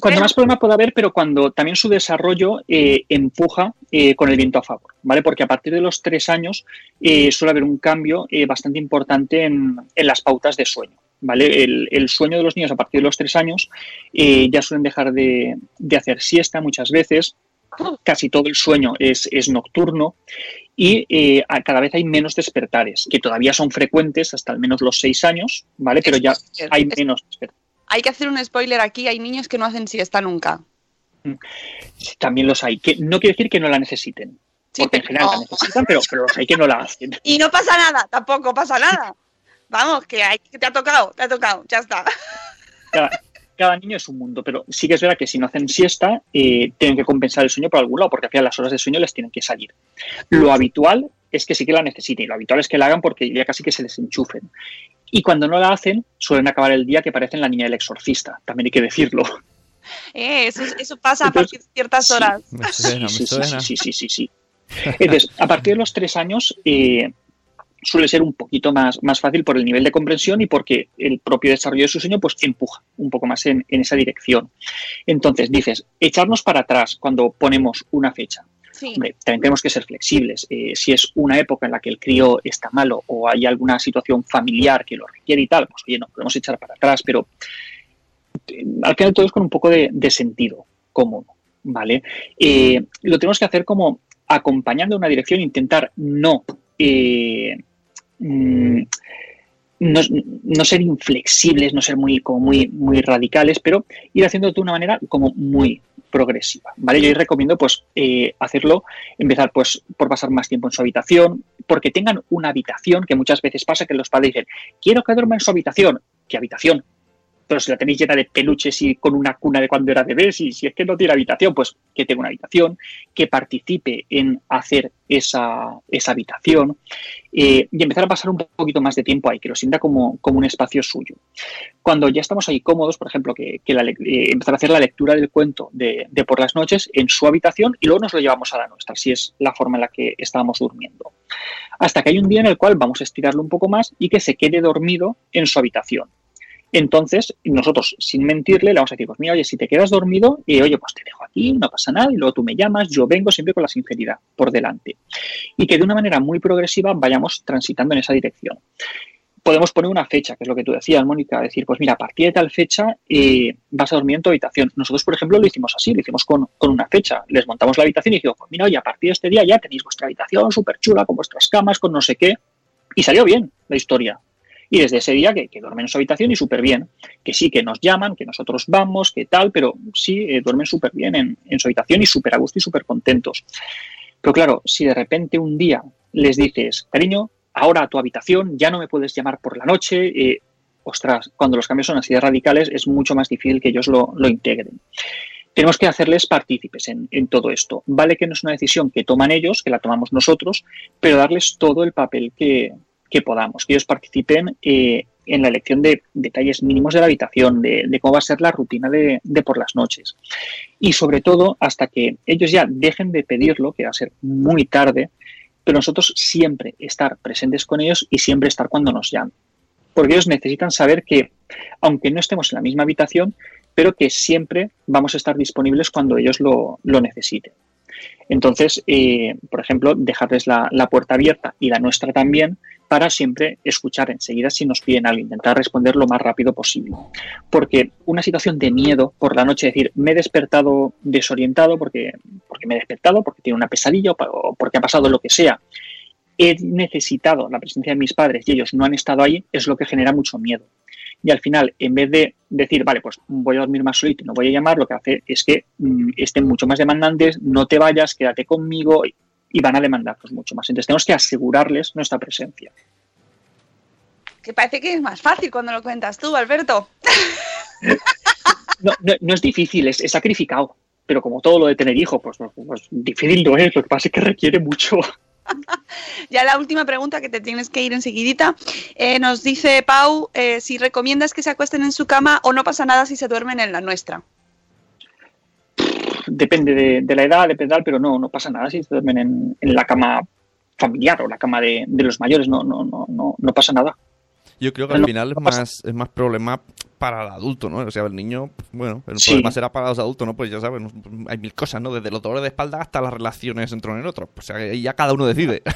Cuando más problema puede haber, pero cuando también su desarrollo eh, empuja eh, con el viento a favor, ¿vale? Porque a partir de los tres años eh, suele haber un cambio bastante importante en, las pautas de sueño, ¿vale? El, sueño de los niños a partir de los tres años ya suelen dejar de, hacer siesta muchas veces, casi todo el sueño es, nocturno y cada vez hay menos despertares, que todavía son frecuentes hasta al menos los seis años, ¿vale? Pero ya hay menos despertares hay que hacer un spoiler aquí, hay niños que no hacen siesta nunca. También los hay, que no quiere decir que no la necesiten. porque en general la necesitan, pero, los hay que no la hacen. Y no pasa nada, tampoco pasa nada. Vamos, que, hay, te ha tocado, te ha tocado, ya está. Cada, niño es un mundo, pero sí que es verdad que si no hacen siesta, eh, tienen que compensar el sueño por algún lado, porque al final las horas de sueño les tienen que salir. Lo habitual es que sí que la necesiten, y lo habitual es que la hagan porque ya casi que se les enchufen. Y cuando no la hacen, suelen acabar el día que parecen la niña del exorcista, también hay que decirlo. Eh, eso, pasa a partir de ciertas horas. Sí, sí, sí, sí, sí, Entonces, a partir de los tres años eh, suele ser un poquito más, más fácil por el nivel de comprensión y porque el propio desarrollo de su sueño pues empuja un poco más en, en esa dirección. Entonces, dices, echarnos para atrás cuando ponemos una fecha también tenemos que ser flexibles. Eh, si es una época en la que el crío está malo o hay alguna situación familiar que lo requiere y tal, pues oye, no podemos echar para atrás, pero eh, al final todo es con un poco de, sentido común, ¿vale? Eh, lo tenemos que hacer como acompañando una dirección, intentar no, mm, no, no, ser inflexibles, no ser muy, como muy, muy radicales, pero ir haciendo de una manera como muy progresiva, ¿vale? Yo recomiendo, pues, eh, hacerlo, empezar, pues, por pasar más tiempo en su habitación, porque tengan una habitación, que muchas veces pasa que los padres dicen, quiero que duerma en su habitación. ¿Qué habitación? Pero si la tenéis llena de peluches y con una cuna de cuando era bebé, y si es que no tiene habitación, pues que tenga una habitación, que participe en hacer esa, esa habitación eh, y empezar a pasar un poquito más de tiempo ahí, que lo sienta como, como un espacio suyo. Cuando ya estamos ahí cómodos, por ejemplo, que, que eh, empezar a hacer la lectura del cuento de, de por las noches en su habitación y luego nos lo llevamos a la nuestra, si es la forma en la que estábamos durmiendo. Hasta que hay un día en el cual vamos a estirarlo un poco más y que se quede dormido en su habitación. Entonces, nosotros, sin mentirle, le vamos a decir, pues mira, oye, si te quedas dormido, y oye, pues te dejo aquí, no pasa nada, y luego tú me llamas, yo vengo siempre con la sinceridad por delante. Y que de una manera muy progresiva vayamos transitando en esa dirección. Podemos poner una fecha, que es lo que tú decías, Mónica, decir, pues mira, a partir de tal fecha eh, vas a dormir en tu habitación. Nosotros, por ejemplo, lo hicimos así, lo hicimos con, una fecha. Les montamos la habitación y dijimos, pues mira, oye, a partir de este día ya tenéis vuestra habitación súper chula, con vuestras camas, con no sé qué. Y salió bien la historia. Y desde ese día que, duermen en su habitación y súper bien. Que sí, que nos llaman, que nosotros vamos, que tal, pero sí, eh, duermen súper bien en, su habitación y súper a gusto y súper contentos. Pero claro, si de repente un día les dices, cariño, ahora a tu habitación, ya no me puedes llamar por la noche, eh, ostras, cuando los cambios son así de radicales es mucho más difícil que ellos lo, integren. Tenemos que hacerles partícipes en, en, todo esto. Vale que no es una decisión que toman ellos, que la tomamos nosotros, pero darles todo el papel que, que podamos, que ellos participen eh, en la elección de detalles mínimos de la habitación, de, cómo va a ser la rutina de, de, por las noches. Y sobre todo hasta que ellos ya dejen de pedirlo, que va a ser muy tarde, pero nosotros siempre estar presentes con ellos y siempre estar cuando nos llamen. Porque ellos necesitan saber que, aunque no estemos en la misma habitación, pero que siempre vamos a estar disponibles cuando ellos lo, lo necesiten. Entonces, eh, por ejemplo, dejarles la, la, puerta abierta y la nuestra también para siempre escuchar enseguida si nos piden algo, intentar responder lo más rápido posible. Porque una situación de miedo por la noche, decir, me he despertado desorientado porque, porque me he despertado, porque tiene una pesadilla o porque ha pasado lo que sea, he necesitado la presencia de mis padres y ellos no han estado ahí, es lo que genera mucho miedo. Y al final, en vez de decir, vale, pues voy a dormir más solito no voy a llamar, lo que hace es que mmm, estén mucho más demandantes, no te vayas, quédate conmigo y van a demandarnos mucho más. Entonces tenemos que asegurarles nuestra presencia. Que parece que es más fácil cuando lo cuentas tú, Alberto. No, no, no es difícil, es, es, sacrificado. Pero como todo lo de tener hijos, pues, pues, pues difícil no es, lo que pasa es que requiere mucho. ya la última pregunta que te tienes que ir enseguidita. Eh, nos dice Pau eh, si recomiendas que se acuesten en su cama o no pasa nada si se duermen en la nuestra. Depende de, de la edad, depende, pero no, no pasa nada si se duermen en, en la cama familiar o la cama de, de, los mayores, no, no, no, no, no pasa nada. Yo creo que al final es más, es más problema para el adulto, ¿no? O sea, el niño, bueno, el sí. problema será para los adultos, ¿no? Pues ya sabes, hay mil cosas, ¿no? Desde los dolores de espalda hasta las relaciones entre uno y otro. O sea, ya cada uno decide.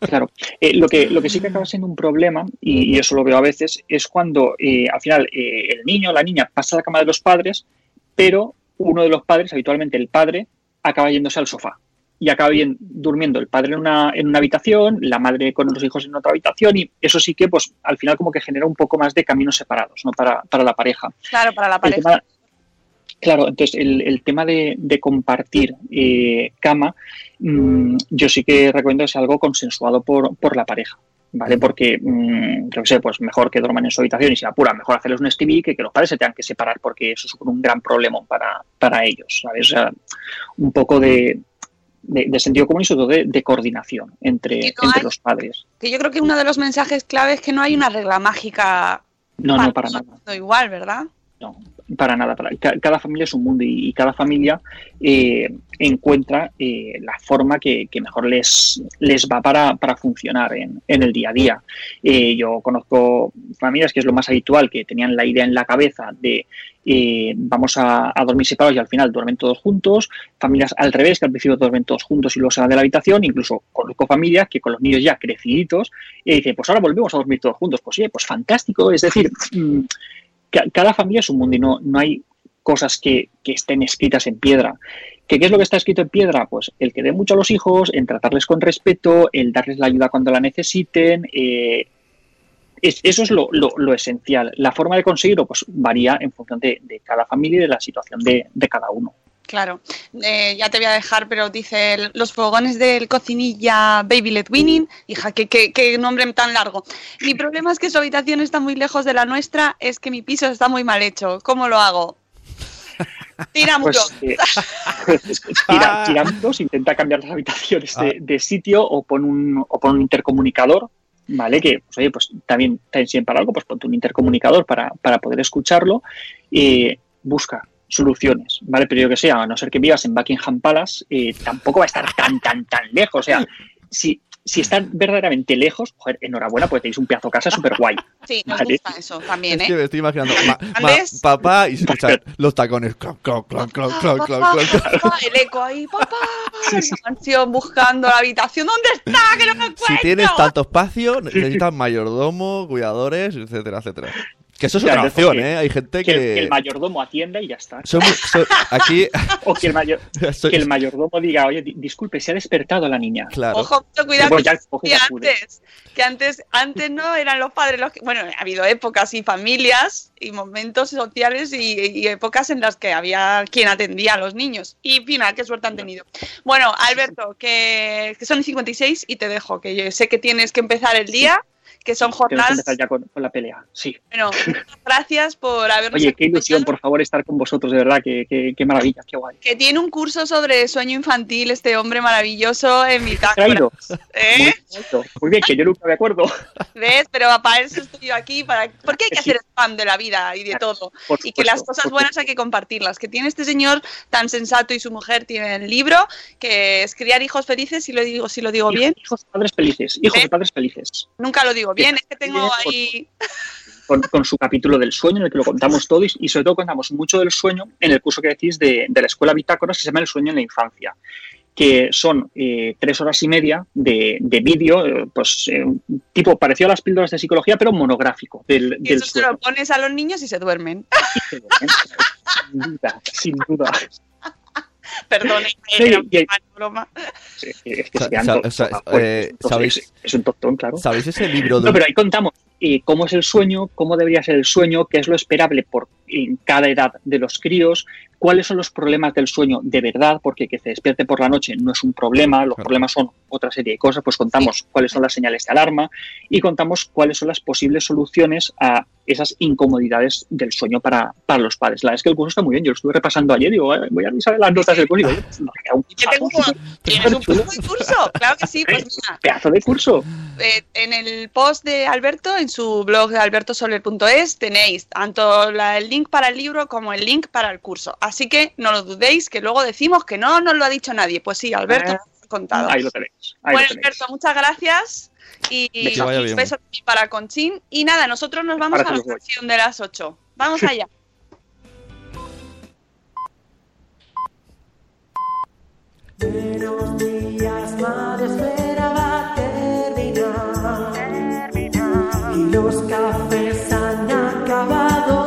Claro, eh, lo, que, lo que sí que acaba siendo un problema, y, y eso lo veo a veces, es cuando eh, al final eh, el niño o la niña pasa a la cama de los padres, pero uno de los padres, habitualmente el padre, acaba yéndose al sofá y acaba bien durmiendo el padre en una, en una habitación, la madre con los hijos en otra habitación y eso sí que pues al final como que genera un poco más de caminos separados ¿no? para, para la pareja. Claro, para la pareja. Tema, claro, entonces el, el tema de, de compartir eh, cama, mmm, yo sí que recomiendo que sea algo consensuado por, por la pareja. ¿Vale? Porque, mmm, yo qué sé, pues mejor que duerman en su habitación y se apura, mejor hacerles un STV que que los padres se tengan que separar porque eso supone un gran problema para, para ellos, ¿sabes? O sea, un poco de, de, de, sentido común y sobre todo de, de coordinación entre, no entre hay, los padres. Que yo creo que uno de los mensajes clave es que no hay una regla mágica. No, para no, para nada. Igual, ¿verdad? No, para nada. Para, cada familia es un mundo y, cada familia eh, encuentra eh, la forma que, mejor les, les va para, para funcionar en, en, el día a día. Eh, yo conozco familias que es lo más habitual, que tenían la idea en la cabeza de vamos a, dormir separados y al final duermen todos juntos, familias al revés, que al principio duermen todos juntos y luego se van de la habitación, incluso conozco familias que con los niños ya creciditos, dicen, pues ahora volvemos a dormir todos juntos, pues sí, pues fantástico, es decir, mmm, cada familia es un mundo y no, no hay cosas que, que, estén escritas en piedra. ¿Qué, ¿Qué es lo que está escrito en piedra? Pues el que dé mucho a los hijos, en tratarles con respeto, el darles la ayuda cuando la necesiten, eh, es, eso es lo, lo, lo, esencial. La forma de conseguirlo pues, varía en función de, de cada familia y de la situación de, de cada uno. Claro, eh, ya te voy a dejar, pero dice los fogones del cocinilla Baby Let Winning. Hija, ¿qué, qué, qué, nombre tan largo. Mi problema es que su habitación está muy lejos de la nuestra, es que mi piso está muy mal hecho. ¿Cómo lo hago? Tira muros. Pues, eh, tira, tira muros, intenta cambiar las habitaciones de, de sitio o pon, un, o pon un intercomunicador ¿vale? Que, pues, oye, pues también, también para algo, pues ponte un intercomunicador para, para poder escucharlo y busca soluciones, ¿vale? Pero yo que sé, a no ser que vivas en Buckingham Palace, eh, tampoco va a estar tan, tan, tan lejos. O sea, si, si están verdaderamente lejos, joder, enhorabuena, porque tenéis un pedazo de casa súper guay. Sí, nos ¿vale? gusta eso también, ¿eh? Es que me estoy imaginando, ma, ma, papá, y se escuchan los tacones, cloc, cloc, cloc, cloc, cloc, cloc, cloc. El eco ahí, papá, sí, sí. canción buscando la habitación, ¿dónde está? Que no me encuentro. Si tienes tanto espacio, necesitas mayordomo, cuidadores, etcétera, etcétera. Que eso es claro, otra opción, ¿eh? Hay gente que... que... el mayordomo atienda y ya está. Aquí... o que el, mayor, soy... que el, mayordomo diga, oye, disculpe, se ha despertado la niña. Claro. Ojo, cuidado, pues que, antes, que antes, antes no eran los padres los que... Bueno, ha habido épocas y familias y momentos sociales y, y, épocas en las que había quien atendía a los niños. Y final, qué suerte han tenido. Bueno, Alberto, que, que son 56 y te dejo, que yo sé que tienes que empezar el día que son Tenemos que jornadas. empezar ya con, con la pelea. Sí. Bueno, gracias por habernos Oye, qué ilusión, por favor, estar con vosotros, de verdad, qué, qué, qué maravilla, qué guay. Que tiene un curso sobre sueño infantil, este hombre maravilloso en mi Traído. ¿Eh? Muy, bien, muy bien, que yo nunca me acuerdo. ¿Ves? Pero para eso estoy yo aquí. Para... Porque hay que hacer spam de la vida y de todo. Y que las cosas buenas hay que compartirlas. Que tiene este señor tan sensato y su mujer tiene el libro, que es criar hijos felices, si lo digo, si lo digo bien. Hijos de padres felices, hijos ¿Eh? de padres felices. Nunca lo digo bien, es que tengo ahí. Con, con su capítulo del sueño, en el que lo contamos todo y, y sobre todo contamos mucho del sueño en el curso que decís de, de la escuela Bitácoras, que se llama El sueño en la infancia que son eh, tres horas y media de, de vídeo, eh, pues eh, tipo parecido a las píldoras de psicología, pero monográfico del, Y del eso se sueño. lo pones a los niños y se duermen. Sin duda, sin duda. Perdón, es un tostón, claro. ¿Sabéis ese libro de No, pero ahí contamos eh, cómo es el sueño, cómo debería ser el sueño, qué es lo esperable por en cada edad de los críos, cuáles son los problemas del sueño de verdad, porque que se despierte por la noche no es un problema, los Claro. problemas son otra serie de cosas, pues contamos cuáles son las señales de alarma y contamos cuáles son las posibles soluciones a esas incomodidades del sueño para, para los padres. La verdad es que el curso está muy bien, yo lo estuve repasando ayer, digo, "Ay, voy a revisar las notas del curso y digo, "Oye, me ha quedado un pedazo, ¿Tienes un curso? Claro que sí, pues mira. pedazo de curso. eh, en el post de Alberto, en su blog de albertosoler.es, tenéis tanto la- el link para el libro como el link para el curso. Así que no lo dudéis, que luego decimos que no nos lo ha dicho nadie. Pues sí, Alberto Eh, nos lo ha contado. Ahí lo tenéis. Ahí bueno, lo tenéis. Alberto, muchas gracias. Y, bien. besos para Conchín. Y nada, nosotros nos vamos Para a la sección de las 8. Vamos allá. Buenos días, madre espera va a terminar. Y los cafés han acabado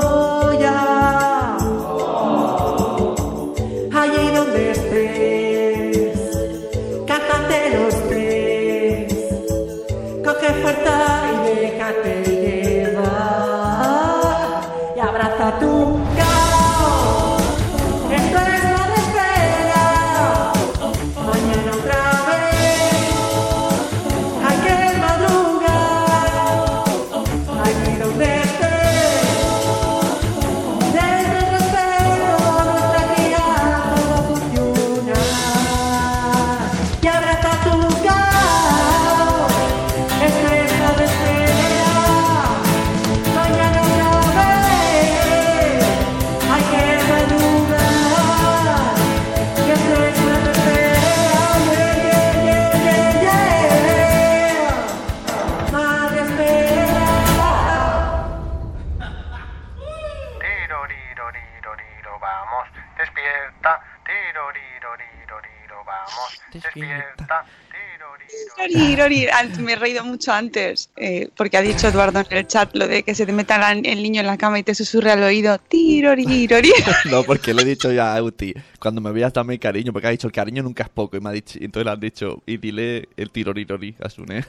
Me he reído mucho antes, eh, porque ha dicho Eduardo en el chat lo de que se te meta el niño en la cama y te susurre al oído. Tirorirori. No, porque le he dicho ya cuando me veas dame cariño, porque ha dicho el cariño nunca es poco, y me ha dicho, y entonces le han dicho, y dile el tirorirori a Sune.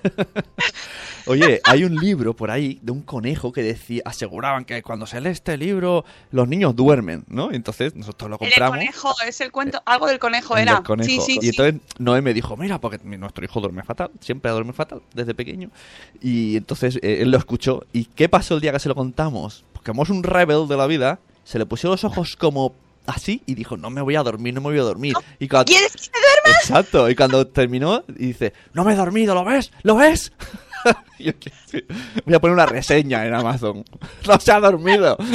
Oye, hay un libro por ahí de un conejo que decía, aseguraban que cuando se lee este libro los niños duermen, ¿no? Y entonces nosotros lo El compramos. conejo, es el cuento, algo del conejo el era. conejo. Sí, sí, y entonces Noé me dijo, mira, porque nuestro hijo duerme fatal, siempre duerme fatal, desde pequeño. Y entonces eh, él lo escuchó. ¿Y qué pasó el día que se lo contamos? Porque como es un rebel de la vida, se le pusieron los ojos como así y dijo, no me voy a dormir, no me voy a dormir. Y cuando... ¿Quieres que te duermas? Exacto, y cuando terminó, y dice, no me he dormido, ¿lo ves? ¿Lo ves? Y yo, ¿qué? Voy a poner una reseña en Amazon. No se ha dormido.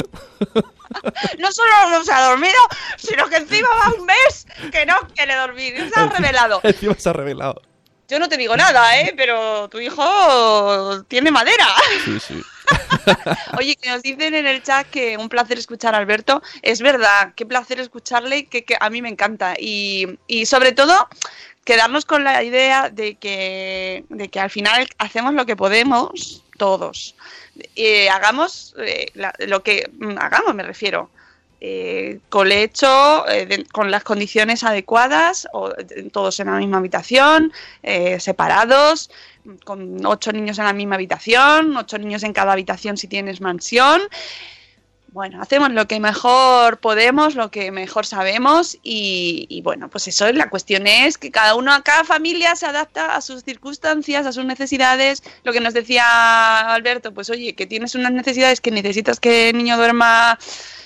No solo no se ha dormido, sino que encima va un mes que no quiere dormir. Se ha revelado. Encima se ha revelado. Yo no te digo nada, ¿eh? Pero tu hijo tiene madera. Sí, sí. Oye, que nos dicen en el chat que un placer escuchar a Alberto. Es verdad, qué placer escucharle, que, a mí me encanta. Y, y sobre todo, quedarnos con la idea de que, de que al final hacemos lo que podemos todos. Hagamos eh, la- lo que mm, hagamos, me refiero. Eh, colecho, eh, con las condiciones adecuadas, o, todos en la misma habitación, eh, separados, con ocho niños en la misma habitación, ocho niños en cada habitación si tienes mansión. bueno, hacemos lo que mejor podemos, lo que mejor sabemos y, bueno, pues eso es la cuestión es que cada uno, cada familia se adapta a sus circunstancias, a sus necesidades. Lo que nos decía Alberto, pues oye, que tienes unas necesidades que necesitas que el niño duerma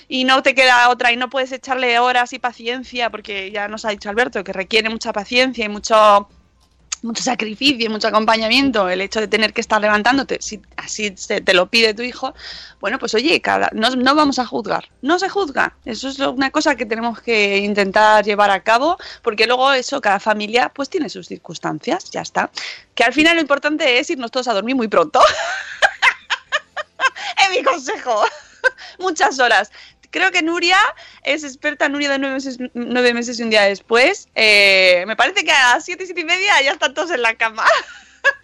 y no te queda otra y no puedes echarle horas y paciencia porque ya nos ha dicho Alberto que requiere mucha paciencia y mucho mucho sacrificio y mucho acompañamiento el hecho de tener que estar levantándote, si así se te lo pide tu hijo, bueno, pues oye, cada, no, no vamos a juzgar, no se juzga, eso es una cosa que tenemos que intentar llevar a cabo, porque luego eso, cada familia pues tiene sus circunstancias, ya está. Que al final lo importante es irnos todos a dormir muy pronto. es mi consejo. Muchas horas. Creo que Nuria es experta, Nuria de nueve meses, nueve meses y un día después. Eh, me parece que a las siete, siete y media ya están todos en la cama.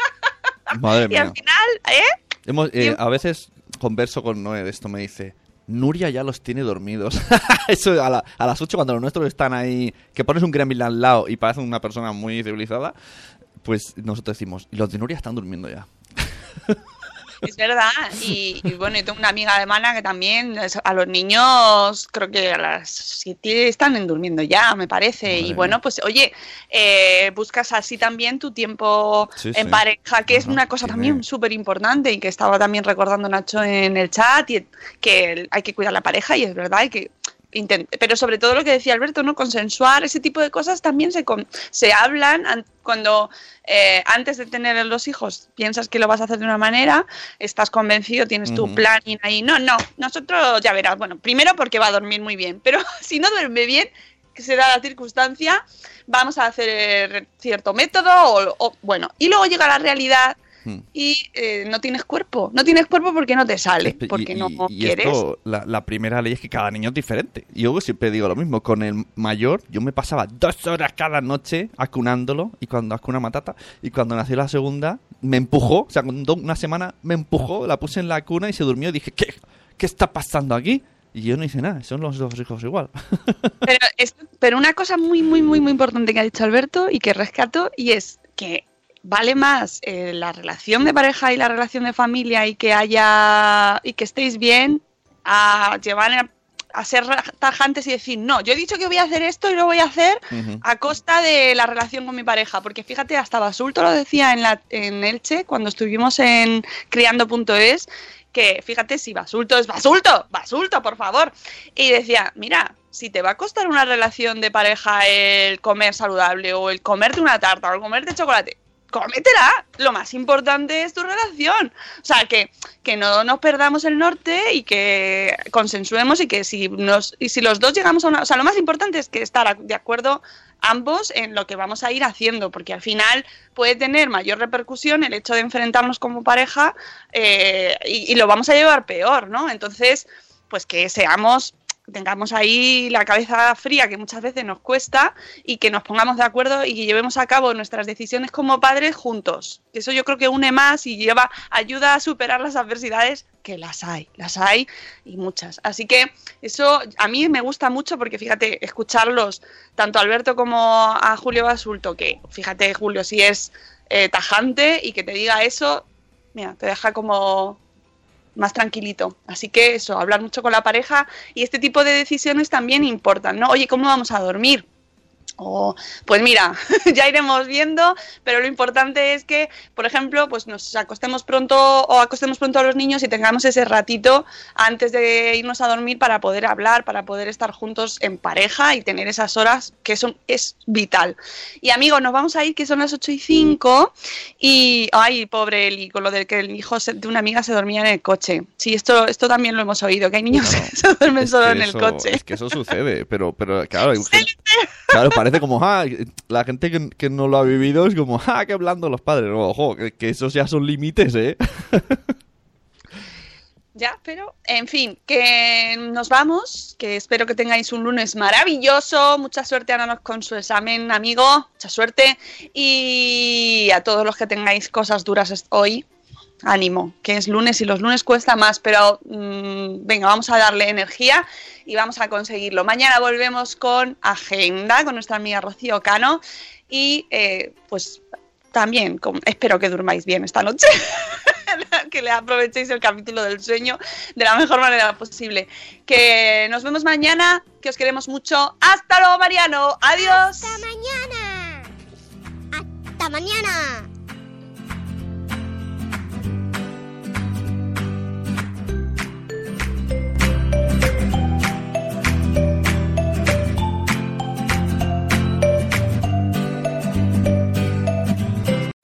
Madre Y al final, ¿eh? Hemos, eh, a veces converso con Noé de esto, me dice, Nuria ya los tiene dormidos. Eso a, la- a las 8 cuando los nuestros están ahí, que pones un gremlin al lado y parece una persona muy civilizada, pues nosotros decimos, los de Nuria están durmiendo ya. Es verdad. Y, y bueno, yo tengo una amiga alemana que también a los niños creo que a las 7 están en durmiendo ya, me parece. y bueno, pues oye, eh, buscas así también tu tiempo Sí, en sí. pareja, que es Ajá, una cosa tiene- también súper importante y que estaba también recordando Nacho en el chat, y que hay que cuidar la pareja y es verdad, hay que pero sobre todo lo que decía Alberto, ¿no? Consensuar, ese tipo de cosas también se, con- se hablan an- cuando eh, antes de tener los hijos piensas que lo vas a hacer de una manera, estás convencido, tienes tu planning ahí. No, no, nosotros ya verás. Bueno, primero porque va a dormir muy bien, pero si no duerme bien, que se da la circunstancia, vamos a hacer cierto método o, o- bueno, y luego llega la realidad Hmm. y eh, no tienes cuerpo, no tienes cuerpo porque no te sale, porque y, no y- y quieres. esto, la, la primera ley es que cada niño es diferente. Y yo siempre digo lo mismo. Con el mayor, yo me pasaba dos horas cada noche acunándolo. Y cuando acuna matata. Y cuando nació la segunda, me empujó. O sea, una semana me empujó, la puse en la cuna y se durmió. Y dije, ¿qué, qué está pasando aquí? Y yo no hice nada. Son los dos hijos igual. Pero, es- pero una cosa muy, muy, muy, muy importante que ha dicho Alberto y que rescato, y es que vale más eh, la relación de pareja y la relación de familia y que haya y que estéis bien a llevar a, a ser tajantes y decir, no, yo he dicho que voy a hacer esto y lo voy a hacer a costa de la relación con mi pareja, porque fíjate, hasta Basulto lo decía en, la, en Elche, cuando estuvimos en criando.es, que fíjate si Basulto es Basulto, Basulto, por favor. Y decía, mira, si te va a costar una relación de pareja el comer saludable o el comerte una tarta o el comerte chocolate, cómetela. Lo más importante es tu relación. O sea, que, que no nos perdamos el norte y que consensuemos y que si nos y si los dos llegamos a una, o sea, lo más importante es que estar de acuerdo ambos en lo que vamos a ir haciendo, porque al final puede tener mayor repercusión el hecho de enfrentarnos como pareja eh, y, y lo vamos a llevar peor, ¿no? Entonces, pues que seamos tengamos ahí la cabeza fría que muchas veces nos cuesta y que nos pongamos de acuerdo y que llevemos a cabo nuestras decisiones como padres juntos. Eso yo creo que une más y lleva ayuda a superar las adversidades que las hay, las hay y muchas. Así que eso a mí me gusta mucho porque fíjate, escucharlos tanto a Alberto como a Julio Basulto, que fíjate Julio si es eh, tajante y que te diga eso, mira, te deja como más tranquilito. Así que eso, hablar mucho con la pareja y este tipo de decisiones también importan, ¿no? Oye, ¿cómo vamos a dormir? O, pues mira, ya iremos viendo, pero lo importante es que, por ejemplo, pues nos acostemos pronto o acostemos pronto a los niños y tengamos ese ratito antes de irnos a dormir para poder hablar, para poder estar juntos en pareja y tener esas horas que son es vital. Y amigos, nos vamos a ir que son las 8 y 5 y ay, pobre Eli, con lo de que el hijo de una amiga se dormía en el coche. Sí, esto esto también lo hemos oído, que hay niños que se duermen solo en el eso- coche. Es que eso sucede, pero, pero claro, hay claro, parece como, ah, la gente que, que no lo ha vivido es como, ah, qué blando los padres. No, ojo, que, que esos ya son límites, ¿eh? Ya, pero en fin, que nos vamos, que espero que tengáis un lunes maravilloso, mucha suerte Ana con su examen, amigo, mucha suerte y a todos los que tengáis cosas duras hoy, ánimo, que es lunes y los lunes cuesta más, pero mm, venga, vamos a darle energía y vamos a conseguirlo. Mañana volvemos con agenda con nuestra amiga Rocío Cano y eh, pues también con- espero que durmáis bien esta noche. que que le aprovechéis el capítulo del sueño de la mejor manera posible. Que nos vemos mañana, que os queremos mucho. Hasta luego, Mariano. Adiós. Hasta mañana. Hasta mañana.